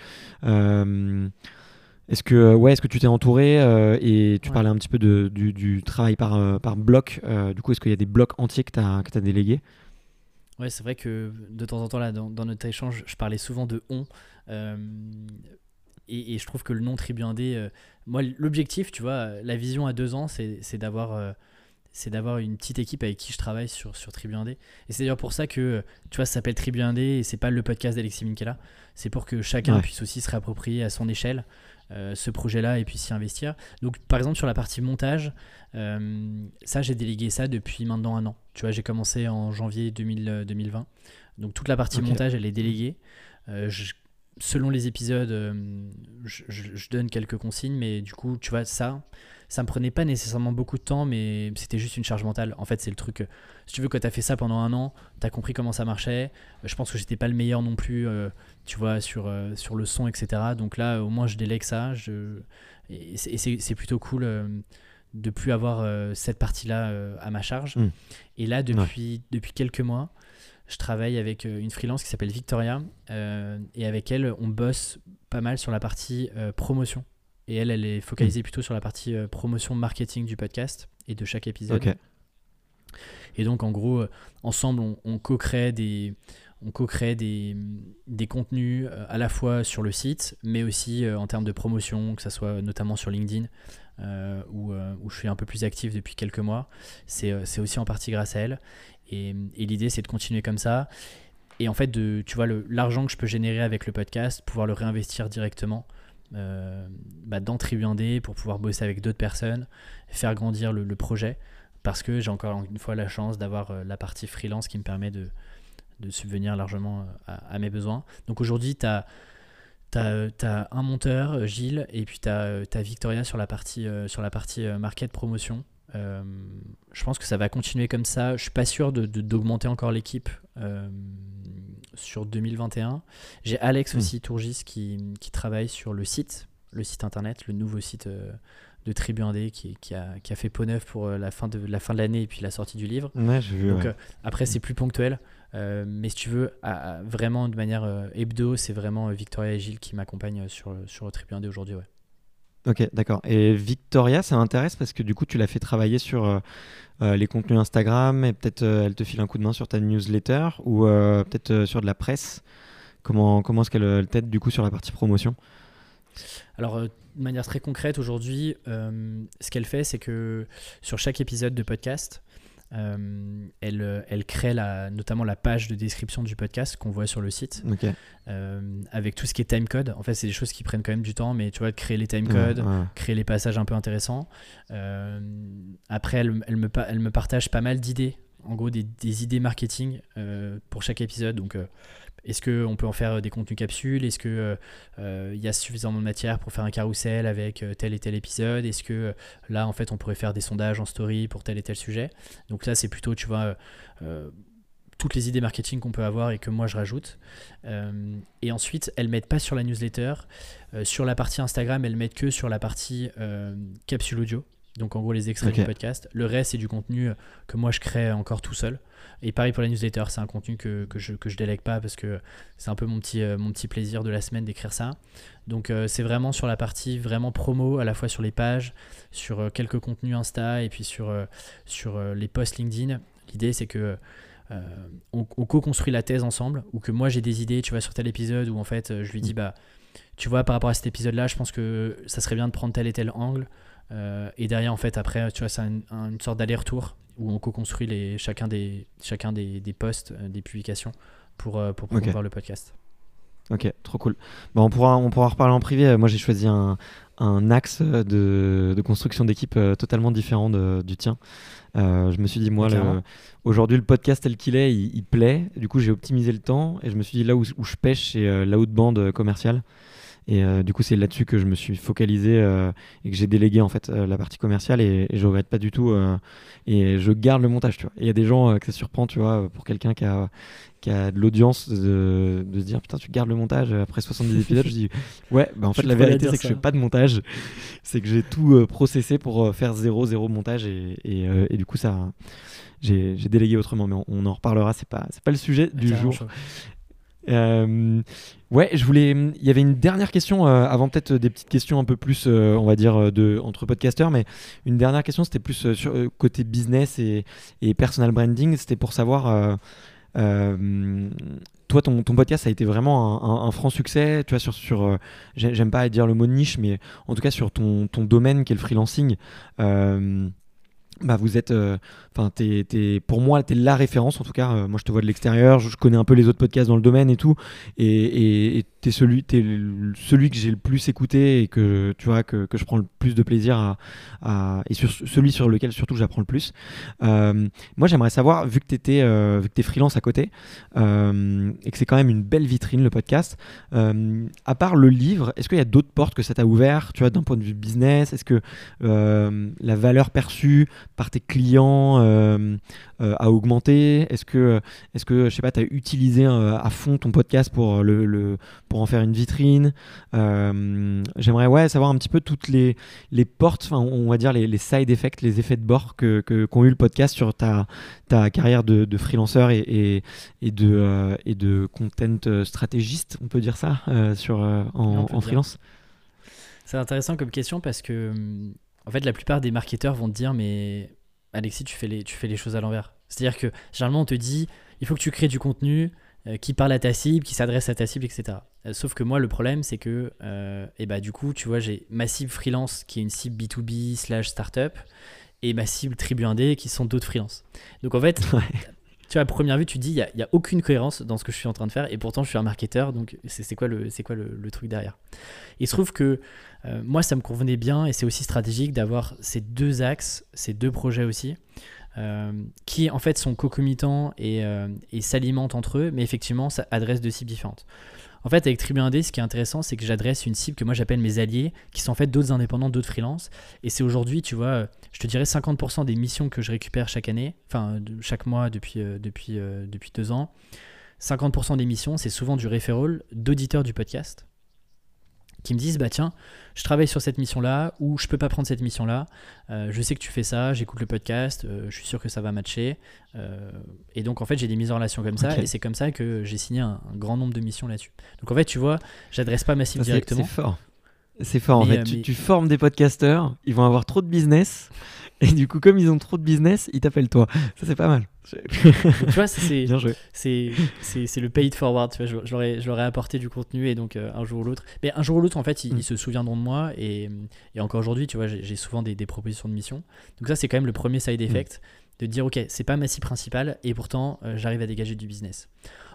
est-ce que, ouais, est-ce que tu t'es entouré et tu parlais un petit peu de, du, travail par, par bloc Du coup, est-ce qu'il y a des blocs entiers que tu as, as délégués Ouais, c'est vrai que de temps en temps, là, dans, dans, notre échange, je parlais souvent de on. Euh, et, je trouve que le nom Tribu Indé, euh, moi, l'objectif, tu vois, la vision à deux ans, c'est d'avoir euh, c'est d'avoir une petite équipe avec qui je travaille sur, sur Tribu Indé. Et c'est d'ailleurs pour ça que, tu vois, ça s'appelle Tribu Indé et c'est pas le podcast d'Alexis Minkela. C'est pour que chacun puisse aussi se réapproprier à son échelle ce projet-là et puis s'y investir. Donc, par exemple, sur la partie montage, ça, j'ai délégué ça depuis maintenant un an. Tu vois, j'ai commencé en janvier 2020. Donc, toute la partie montage, elle est déléguée. je selon les épisodes, euh, je, donne quelques consignes, mais du coup, tu vois, ça, ça me prenait pas nécessairement beaucoup de temps, mais c'était juste une charge mentale. En fait, c'est le truc. Euh, si tu veux, quand tu as fait ça pendant un an, tu as compris comment ça marchait. Je pense que j'étais pas le meilleur non plus, euh, tu vois, sur, sur le son, etc. Donc là, au moins, je délègue ça. Je, et c'est plutôt cool de plus avoir cette partie-là à ma charge. Mmh. Et là, depuis, depuis quelques mois, je travaille avec euh, une freelance qui s'appelle Victoria euh, et avec elle, on bosse pas mal sur la partie euh, promotion. Et elle, elle est focalisée mm. plutôt sur la partie promotion marketing du podcast et de chaque épisode. Et donc, en gros, ensemble, on, co-crée des, on co-crée des, des, contenus à la fois sur le site, mais aussi en termes de promotion, que ce soit notamment sur LinkedIn, où, où, je suis un peu plus actif depuis quelques mois. C'est aussi en partie grâce à elle. Et, l'idée, c'est de continuer comme ça. Et en fait, de, tu vois, l'argent que je peux générer avec le podcast, pouvoir le réinvestir directement euh, bah, dans Tribu pour pouvoir bosser avec d'autres personnes, faire grandir le, projet. Parce que j'ai encore une fois la chance d'avoir euh, la partie freelance qui me permet de, de subvenir largement euh, à, mes besoins. Donc aujourd'hui, tu as, as, un monteur, Gilles, et puis tu as, Victoria sur la partie, sur la partie market promotion. Euh, je pense que ça va continuer comme ça. Je suis pas sûr d'augmenter de, encore l'équipe euh, sur 2021. J'ai Alex hmm. aussi, Tourgis, qui, qui, travaille sur le site, le site internet, le nouveau site euh, de Tribu 1D qui, qui, a, qui, a, fait peau neuf pour la fin de la fin de l'année et puis la sortie du livre. Donc, après, c'est plus ponctuel. Mais si tu veux, vraiment de manière hebdo, c'est vraiment Victoria et Gilles qui m'accompagnent sur, sur Tribu 1D aujourd'hui. Ouais. Ok, d'accord. Et Victoria, ça m'intéresse parce que du coup, tu l'as fait travailler sur euh, euh, les contenus Instagram et peut-être euh, elle te file un coup de main sur ta newsletter ou peut-être sur de la presse. Comment, comment est-ce qu'elle t'aide du coup sur la partie promotion? Alors, de manière très concrète, aujourd'hui, ce qu'elle fait, c'est que sur chaque épisode de podcast, euh, elle, euh, elle crée la, notamment la page de description du podcast qu'on voit sur le site, euh, avec tout ce qui est timecode. En fait, c'est des choses qui prennent quand même du temps, mais tu vois, de créer les timecodes, Ouais, ouais. créer les passages un peu intéressants. Euh, après, elle, elle me, pa- elle me partage pas mal d'idées, en gros des, des idées marketing pour chaque épisode. Donc, est-ce qu'on peut en faire des contenus capsules? Est-ce qu'il y a suffisamment de matière pour faire un carrousel avec euh, tel et tel épisode? Est-ce que euh, là, en fait, on pourrait faire des sondages en story pour tel et tel sujet? Donc là, c'est plutôt, tu vois, euh, euh, toutes les idées marketing qu'on peut avoir et que moi je rajoute. Euh, et ensuite, elles mettent pas sur la newsletter. Euh, sur la partie Instagram, elles mettent que sur la partie euh, capsule audio. Donc en gros les extraits du podcast. Le reste c'est du contenu euh, que moi je crée encore tout seul. Et pareil pour la newsletter, c'est un contenu que, que je que je délègue pas parce que c'est un peu mon petit, euh, mon petit plaisir de la semaine d'écrire ça. Donc euh, c'est vraiment sur la partie vraiment promo, à la fois sur les pages, sur euh, quelques contenus Insta et puis sur, sur les posts LinkedIn. L'idée c'est que euh, on, on co-construit la thèse ensemble ou que moi j'ai des idées, tu vois, sur tel épisode où en fait je lui dis bah tu vois par rapport à cet épisode là, je pense que ça serait bien de prendre tel et tel angle. Euh, et derrière, en fait, après, tu vois, c'est un- un- une sorte d'aller-retour où on co-construit les, chacun des, chacun des, des posts, euh, des publications pour, euh, pour promouvoir le podcast. Ok, trop cool. Bon, on, pourra, on pourra en reparler en privé. Euh, Moi, j'ai choisi un, un axe de, de construction d'équipe totalement différent de- du tien. Euh, je me suis dit, moi, aujourd'hui, le podcast tel qu'il est, il, il plaît. Du coup, j'ai optimisé le temps et je me suis dit, là où, où je pêche, c'est euh, l'outband commercial. Et euh, du coup, c'est là-dessus que je me suis focalisé euh, et que j'ai délégué en fait euh, la partie commerciale et, et je regrette pas du tout. et je garde le montage, tu vois. Et Il y a des gens que ça surprend, tu vois, pour quelqu'un qui a, qui a de l'audience de, de se dire putain, tu gardes le montage après 70 épisodes. je dis (laughs) ouais, bah en fait, la vérité, c'est que je fais pas de montage. C'est que j'ai tout processé pour faire zéro, zéro montage et, et, et du coup, ça. J'ai délégué autrement, mais on, on en reparlera. C'est pas, pas le sujet du Carrément jour. Euh, ouais, je voulais. Il y avait une dernière question euh, avant peut-être des petites questions un peu plus, euh, on va dire, euh, de entre podcasteurs, mais une dernière question, c'était plus sur côté business et, et personal branding. C'était pour savoir. toi, ton, podcast a été vraiment un, un- franc succès. Tu vois, sur, sur j'ai- j'aime pas dire le mot niche, mais en tout cas sur ton, ton domaine qui est le freelancing. Bah vous êtes, euh, enfin pour moi t'es la référence en tout cas. euh, moi je te vois de l'extérieur, je, connais un peu les autres podcasts dans le domaine et tout, et, et t'es celui, celui que j'ai le plus écouté et que tu vois que, que je prends le plus de plaisir à, à- et sur celui sur lequel surtout j'apprends le plus. Euh, moi j'aimerais savoir vu que euh, vu que freelance à côté et que c'est quand même une belle vitrine le podcast. à part le livre, est-ce qu'il y a d'autres portes que ça t'a ouvert, tu vois, d'un point de vue business? Est-ce que la valeur perçue par tes clients euh, euh, a augmenté Est-ce que, est-ce que, je sais pas, tu as utilisé euh, à fond ton podcast pour, le, le- pour en faire une vitrine? Euh, J'aimerais ouais, savoir un petit peu toutes les, les portes, on va dire les, les side effects, les effets de bord que, que, qu'ont eu le podcast sur ta, ta carrière de, de freelanceur et, et, et de, euh, et de content euh, stratégiste, on peut dire ça, euh, sur, euh, en, freelance? C'est intéressant comme question parce que, hum, en fait, la plupart des marketeurs vont te dire, mais Alexis, tu fais les, tu fais les choses à l'envers. C'est-à-dire que généralement, on te dit, il faut que tu crées du contenu euh, qui parle à ta cible, qui s'adresse à ta cible, etc. Euh, sauf que moi, le problème, c'est que, euh, et bah, du coup, tu vois, j'ai ma cible freelance qui est une cible B2B slash startup et ma cible tribu indé qui sont d'autres freelances. Donc, en fait. (laughs) tu vois, à première vue, tu dis, il n'y a, a aucune cohérence dans ce que je suis en train de faire et pourtant, je suis un marketeur, donc c'est quoi, le, quoi le truc derrière? Il se trouve que euh, moi, ça me convenait bien et c'est aussi stratégique d'avoir ces deux axes, ces deux projets aussi, euh, qui en fait sont concomitants et, euh, et s'alimentent entre eux, mais effectivement, ça adresse deux cibles différentes. En fait, avec Tribu 1D, ce qui est intéressant, c'est que j'adresse une cible que moi j'appelle mes alliés, qui sont en fait d'autres indépendants, d'autres freelances. Et c'est aujourd'hui, tu vois, je te dirais 50% des missions que je récupère chaque année, enfin chaque mois depuis, euh, euh, depuis deux ans. 50% des missions, c'est souvent du referral d'auditeurs du podcast qui me disent bah tiens je travaille sur cette mission là ou je peux pas prendre cette mission là je sais que tu fais ça j'écoute le podcast euh, je suis sûr que ça va matcher Euh, et donc en fait j'ai des mises en relation comme ça et c'est comme ça que j'ai signé un, un grand nombre de missions là-dessus donc en fait tu vois j'adresse pas ma cible directement C'est fort. C'est fort en Mais, fait. euh, tu, mais- tu formes des podcasteurs, ils vont avoir trop de business. Et du coup, comme ils ont trop de business, ils t'appellent toi. Ça, c'est pas mal. (laughs) Tu vois c'est le pay it forward tu vois je, leur ai, apporté du contenu et donc euh, un jour ou l'autre mais un jour ou l'autre en fait ils, Mm. ils se souviendront de moi et, et encore aujourd'hui tu vois j'ai souvent des, des propositions de mission donc ça c'est quand même le premier side effect de dire ok, c'est pas ma cible principale et pourtant euh, j'arrive à dégager du business.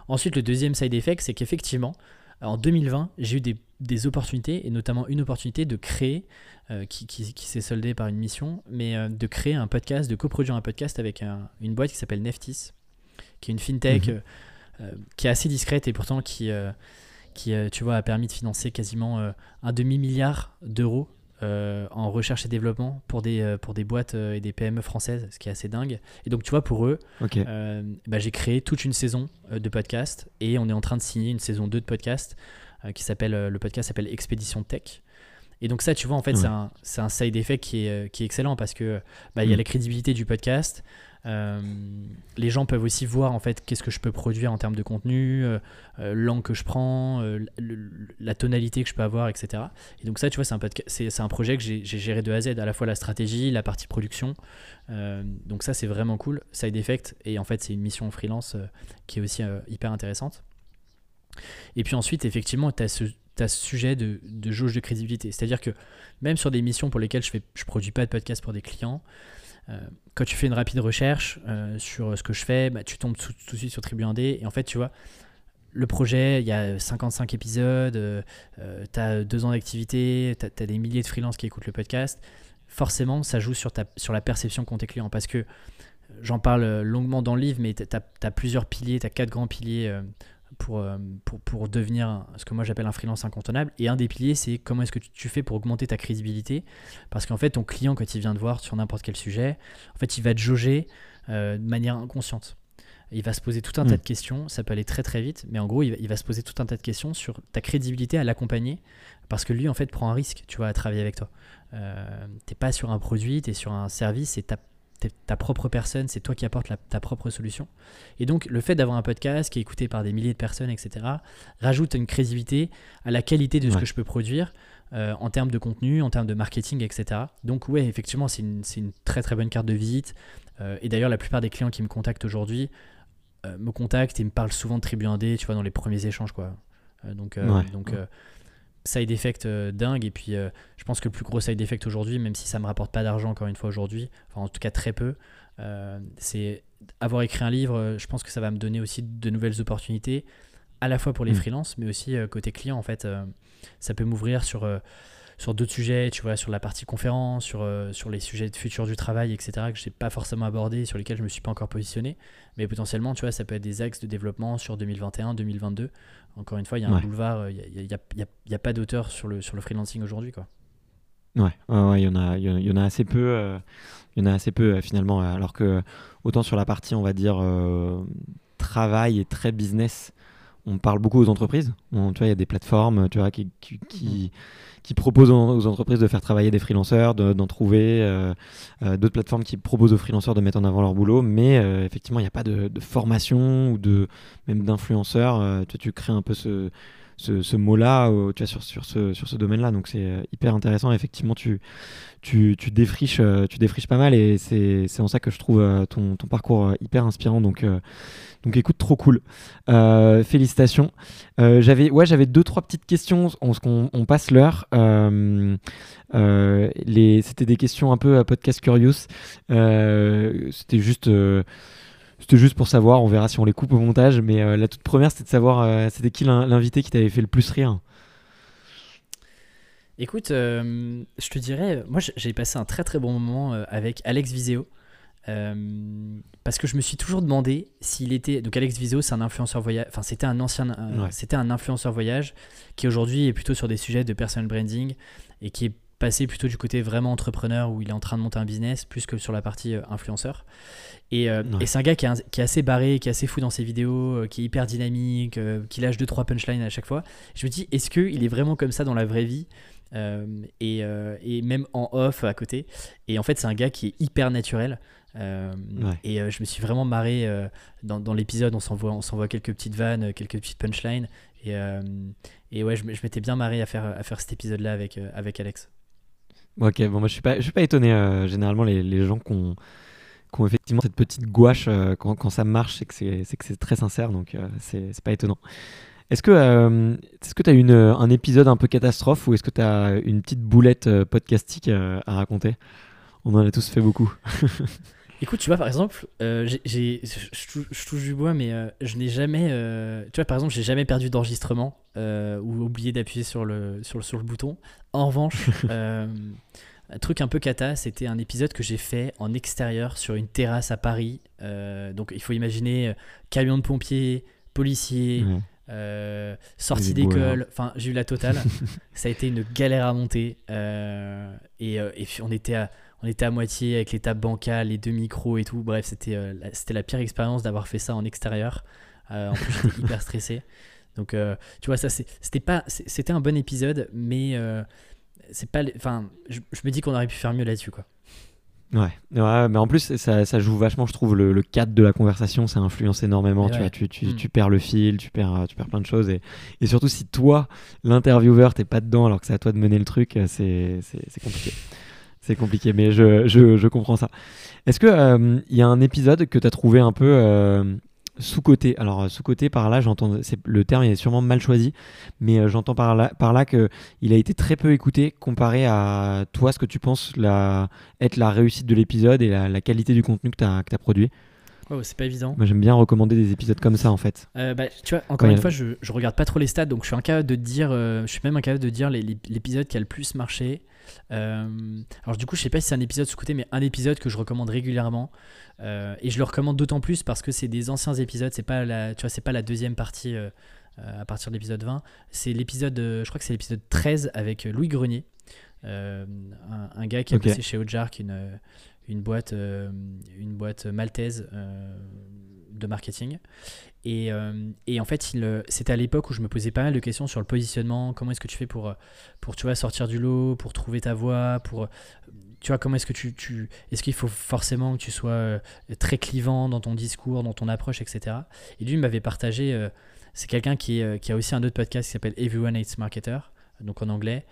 Ensuite, le deuxième side effect, c'est qu'effectivement, en 2020, j'ai eu des, opportunités, et notamment une opportunité de créer, euh, qui, s'est soldée par une mission, mais euh, de créer un podcast, de coproduire un podcast avec une boîte qui s'appelle Neftis, qui est une fintech mhm. qui est assez discrète et pourtant qui, qui tu vois, a permis de financer quasiment un demi-milliard d'euros euh, en recherche et développement pour des, euh, pour des boîtes euh, et des PME françaises, ce qui est assez dingue. Et donc, tu vois, pour eux, bah, j'ai créé toute une saison de podcast et on est en train de signer une saison 2 de podcast qui s'appelle, le podcast s'appelle Expédition Tech. Et donc ça, tu vois, en fait, c'est un, un, side effect qui est, qui est excellent parce que bah, il y a mm. la crédibilité du podcast, euh, les gens peuvent aussi voir en fait qu'est-ce que je peux produire en termes de contenu, euh, euh, l'angle que je prends, la tonalité que je peux avoir, etc. Et donc ça, tu vois, c'est un, un projet que j'ai, géré de A à Z, à la fois la stratégie, la partie production. donc ça, c'est vraiment cool. Side effect, et en fait, c'est une mission freelance qui est aussi hyper intéressante. Et puis ensuite, effectivement, tu as ce, sujet de, jauge de crédibilité. C'est-à-dire que même sur des missions pour lesquelles je ne produis pas de podcast pour des clients, euh, quand tu fais une rapide recherche euh, sur ce que je fais, bah, tu tombes tout, de suite sur Tribu 1D. Et en fait, tu vois, le projet, il y a 55 épisodes, euh, tu as deux ans d'activité, tu as, des milliers de freelances qui écoutent le podcast. Forcément, ça joue sur, la perception qu'ont tes clients. Parce que j'en parle longuement dans le livre, mais tu as, plusieurs piliers, tu as quatre grands piliers pour, euh, pour, pour, devenir ce que moi j'appelle un freelance incontournable. Et un des piliers, c'est comment est-ce que tu fais pour augmenter ta crédibilité. Parce qu'en fait, ton client, quand il vient te voir sur n'importe quel sujet, en fait, il va te jauger euh, de manière inconsciente. Il va se poser tout un tas mm. de questions, ça peut aller très très vite, mais en gros, il va, se poser tout un tas de questions sur ta crédibilité à l'accompagner, parce que lui, en fait, prend un risque, tu vois, à travailler avec toi. Euh, t'es pas sur un produit, tu es sur un service et tu ta propre personne, c'est toi qui apportes ta propre solution. Et donc, le fait d'avoir un podcast qui est écouté par des milliers de personnes, etc., rajoute une crédibilité à la qualité de ce que je peux produire euh, en termes de contenu, en termes de marketing, etc. Donc, ouais, effectivement, c'est une, très très bonne carte de visite. Euh, et d'ailleurs, la plupart des clients qui me contactent aujourd'hui euh, me contactent et me parlent souvent de Tribu 1D, tu vois, dans les premiers échanges, quoi. donc, donc side effect euh, dingue. Et puis, euh, je pense que le plus gros side effect aujourd'hui, même si ça me rapporte pas d'argent encore une fois aujourd'hui, enfin en tout cas très peu, euh, c'est avoir écrit un livre. Je pense que ça va me donner aussi de nouvelles opportunités, à la fois pour les mm. freelances, mais aussi côté client. En fait, ça peut m'ouvrir sur sur d'autres sujets, tu vois, sur la partie conférence, sur, euh, sur les sujets de futur du travail, etc., que je n'ai pas forcément abordé, sur lesquels je ne me suis pas encore positionné. Mais potentiellement, tu vois, ça peut être des axes de développement sur 2021, 2022. Encore une fois, il y a un boulevard, il n'y a, pas d'auteur sur le, sur le freelancing aujourd'hui, quoi. Ouais, il y en a, y en a assez peu, euh, y en a assez peu euh, finalement. Alors que autant sur la partie, on va dire travail et très business, on parle beaucoup aux entreprises. tu il y a des plateformes, tu qui, proposent aux entreprises de faire travailler des freelanceurs, d'en trouver. Euh, euh, d'autres plateformes qui proposent aux freelanceurs de mettre en avant leur boulot. Mais euh, effectivement, il n'y a pas de, formation ou même d'influenceurs. tu, tu crées un peu ce, ce, mot-là tu vois, sur, sur ce, sur ce domaine-là. Donc c'est hyper intéressant. Effectivement, tu, tu, tu, défriches, tu défriches pas mal et c'est en ça que je trouve ton, ton parcours hyper inspirant. Donc donc écoute, trop cool. Euh, félicitations. Euh, j'avais ouais, j'avais deux trois petites questions. On, on, passe l'heure. Euh, c'était des questions un peu à podcast curious. c'était juste. C'était juste pour savoir, on verra si on les coupe au montage, mais la toute première c'était de savoir c'était qui l'invité qui t'avait fait le plus rire. Écoute, je te dirais, moi j'ai passé un très très bon moment avec Alex Viseo. Euh, parce que je me suis toujours demandé s'il était. Donc Alex Viso, c'est un influenceur voyage. Enfin, c'était un ancien. Euh, c'était un influenceur voyage qui aujourd'hui est plutôt sur des sujets de personal branding et qui est passé plutôt du côté vraiment entrepreneur où il est en train de monter un business plus que sur la partie euh, influenceur. Et, et c'est un gars qui est, qui est, assez barré, qui est assez fou dans ses vidéos, qui est hyper dynamique, qui lâche 2-3 punchlines à chaque fois. Je me dis, est-ce qu'il est vraiment comme ça dans la vraie vie et, et, même en off à côté? Et en fait, c'est un gars qui est hyper naturel. Euh, et euh, je me suis vraiment marré euh, dans, dans l'épisode. On s'envoie, on s'envoie quelques petites vannes, quelques petites punchlines. Et, et ouais, je, je m'étais bien marré à faire, à faire cet épisode-là avec, avec Alex. Ok, bon, moi je suis pas, je suis pas étonné. généralement, les, les gens qui ont, effectivement cette petite gouache quand, quand, ça marche, c'est que c'est, très sincère, donc c'est, c'est pas étonnant. Est-ce que que tu as une, un épisode un peu catastrophe ou est-ce que tu as une petite boulette podcastique à raconter? On en a tous fait beaucoup. (laughs) Écoute, tu vois, par exemple, euh, j'ai- je, touche- du bois, mais euh, je n'ai jamais. euh, tu vois, par exemple, j'ai jamais perdu d'enregistrement ou oublié d'appuyer sur le, sur, le, sur le bouton. En revanche, (laughs) un truc un peu cata, c'était un épisode que j'ai fait en extérieur sur une terrasse à Paris. Donc, il faut imaginer camion de pompiers, policiers, euh, sortie d'école. Enfin, j'ai eu la totale. (laughs) ça a été une galère à monter. euh, et, et puis, on était à on était à moitié avec les tables bancales, les deux micros et tout. Bref, c'était euh, la, c'était la pire expérience d'avoir fait ça en extérieur. Euh, en plus, j'étais hyper stressé. Donc, euh, tu vois, ça, c'était pas, c'était un bon épisode, mais euh, c'est pas, enfin, je, je me dis qu'on aurait pu faire mieux là-dessus, quoi. Ouais, ouais, mais en plus, ça, ça joue vachement, je trouve, le, le cadre de la conversation, ça influence énormément. Ouais, Tu, vois, ouais. tu, tu, Mm. tu perds le fil, tu perds, tu perds plein de choses. Et, et surtout, si toi, l'intervieweur, t'es pas dedans alors que c'est à toi de mener le truc, c'est compliqué. C'est compliqué, mais je, je, comprends ça. Est-ce qu'il il y a un épisode que tu as trouvé un peu euh, sous-côté Alors, euh, sous-côté, par là, j'entends, le terme est sûrement mal choisi, mais euh, j'entends par là, par là qu'il a été très peu écouté comparé à toi, ce que tu penses être la réussite de l'épisode et la, la qualité du contenu que tu as, produit. Oh, c'est pas évident. Moi, j'aime bien recommander des épisodes comme ça, en fait. Euh, bah, tu vois, encore Ouais. une fois, je, je regarde pas trop les stats, donc je suis incapable de dire, euh, je suis même incapable de dire l'épisode qui a le plus marché. Euh, alors du coup, je sais pas si c'est un épisode sous côté, mais un épisode que je recommande régulièrement, et je le recommande d'autant plus parce que c'est des anciens épisodes. C'est pas la, tu vois, c'est pas la deuxième partie à partir de l'épisode 20. C'est l'épisode, je crois que c'est l'épisode 13 avec Louis Grenier, un, un gars qui a Ok. bossé chez Ojark, une une boîte, euh, une boîte maltaise euh, de marketing. Et, euh, et en fait, c'était à l'époque où je me posais pas mal de questions sur le positionnement. Comment est-ce que tu fais pour, pour tu vois, sortir du lot, pour trouver ta voie, pour, tu vois, comment est-ce que tu, est-ce qu'il faut forcément que tu sois très clivant dans ton discours, dans ton approche, etc. Et lui m'avait partagé. c'est quelqu'un qui, qui a aussi un autre podcast qui s'appelle Everyone Hates Marketer, donc en anglais,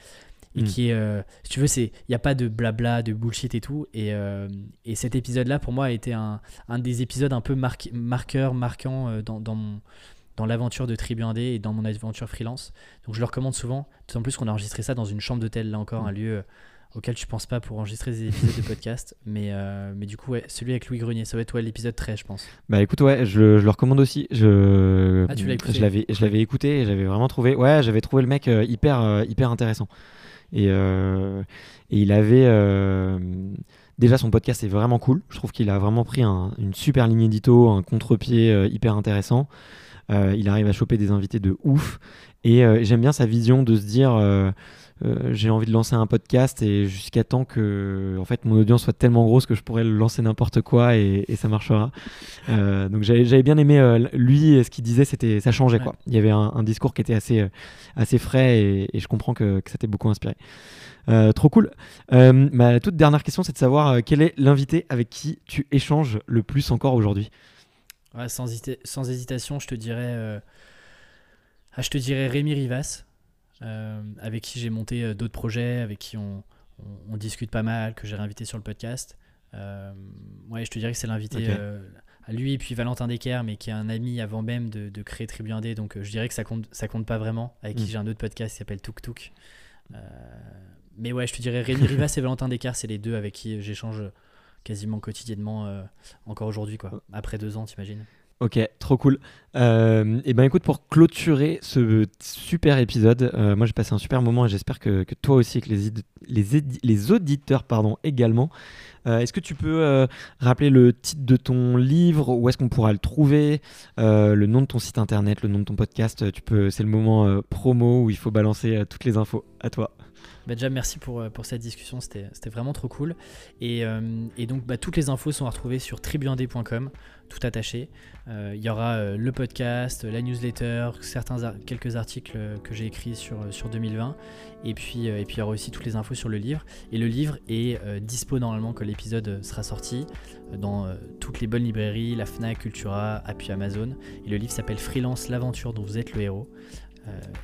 et Mm. qui est, euh, si tu veux, c'est, il n'y a pas de blabla, de bullshit et tout. Et, euh, et cet épisode-là, pour moi, a été un, un des épisodes un peu marqué, marqueur, marquant euh, dans, dans, mon, dans l'aventure de Tribu 1D et dans mon aventure freelance. Donc je le recommande souvent, d'autant plus qu'on a enregistré ça dans une chambre d'hôtel, là encore, Mm. un lieu auquel tu penses pas pour enregistrer des épisodes de podcast. (laughs) Mais, euh, mais du coup, ouais, celui avec Louis Grenier, ça va être ouais, l'épisode 13, je pense. Bah écoute, ouais, je, je le recommande aussi. Je, Ah, tu l'as écouté je l'avais, je l'avais écouté et j'avais vraiment trouvé, ouais, j'avais trouvé le mec hyper, hyper intéressant. Et, euh, et il avait, euh, déjà son podcast est vraiment cool. Je trouve qu'il a vraiment pris un- une super ligne édito, un contre-pied euh, hyper intéressant. Il arrive à choper des invités de ouf. Et j'aime bien sa vision de se dire, euh, j'ai envie de lancer un podcast et jusqu'à temps que en fait mon audience soit tellement grosse que je pourrais le lancer n'importe quoi et, et ça marchera. Euh, donc j'avais bien aimé euh, lui et ce qu'il disait c'était ça changeait Ouais. quoi. Il y avait un, un discours qui était assez euh, assez frais et, et je comprends que, que ça t'ait beaucoup inspiré. Trop cool. Ma toute dernière question c'est de savoir quel est l'invité avec qui tu échanges le plus encore aujourd'hui? Ouais, sans, hésita- sans hésitation, je te dirais, ah, je te dirais Rémi Rivas, avec qui j'ai monté euh, d'autres projets, avec qui on, on- on discute pas mal, que j'ai réinvité sur le podcast. Euh, ouais, je te dirais que c'est l'invité euh, à lui et puis Valentin Decker, mais qui est un ami avant même de, de créer Tribu 1D, donc euh, je dirais que ça compte, ça compte pas vraiment. Avec qui Mm. j'ai un autre podcast qui s'appelle Tuk Tuk. Euh, mais ouais, je te dirais Rémi Rivas et Valentin Decker, c'est les deux avec qui j'échange quasiment quotidiennement euh, encore aujourd'hui, quoi. Après deux ans, t'imagines. Ok, trop cool. Euh, et ben écoute, pour clôturer ce super épisode, euh, moi j'ai passé un super moment et j'espère que, toi aussi que les, les, les auditeurs pardon, également. Euh, Est-ce que tu peux euh, rappeler le titre de ton livre? Où est-ce qu'on pourra le trouver? Le nom de ton site internet, le nom de ton podcast? Tu peux, C'est le moment promo où il faut balancer toutes les infos. À toi. Bah déjà, merci pour, euh, pour cette discussion, c'était vraiment trop cool. Et, euh, et donc, bah, toutes les infos sont à retrouver sur tribuindé.com, tout attaché. Euh, Il y aura le podcast, la newsletter, certains quelques articles que j'ai écrits sur, sur 2020. Et puis, il y aura aussi toutes les infos sur le livre. Et le livre est dispo normalement quand l'épisode sera sorti dans toutes les bonnes librairies, la Fnac, Cultura, Appui Amazon. Et le livre s'appelle Freelance, l'aventure dont vous êtes le héros.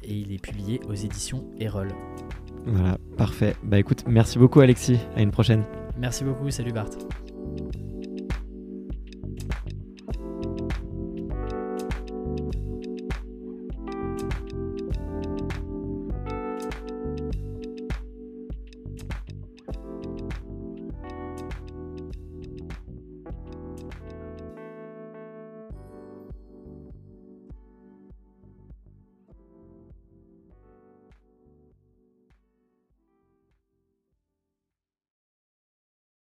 Et il est publié aux éditions Erol. Voilà, parfait. Bah écoute, merci beaucoup Alexis, à une prochaine. Merci beaucoup, salut Bart.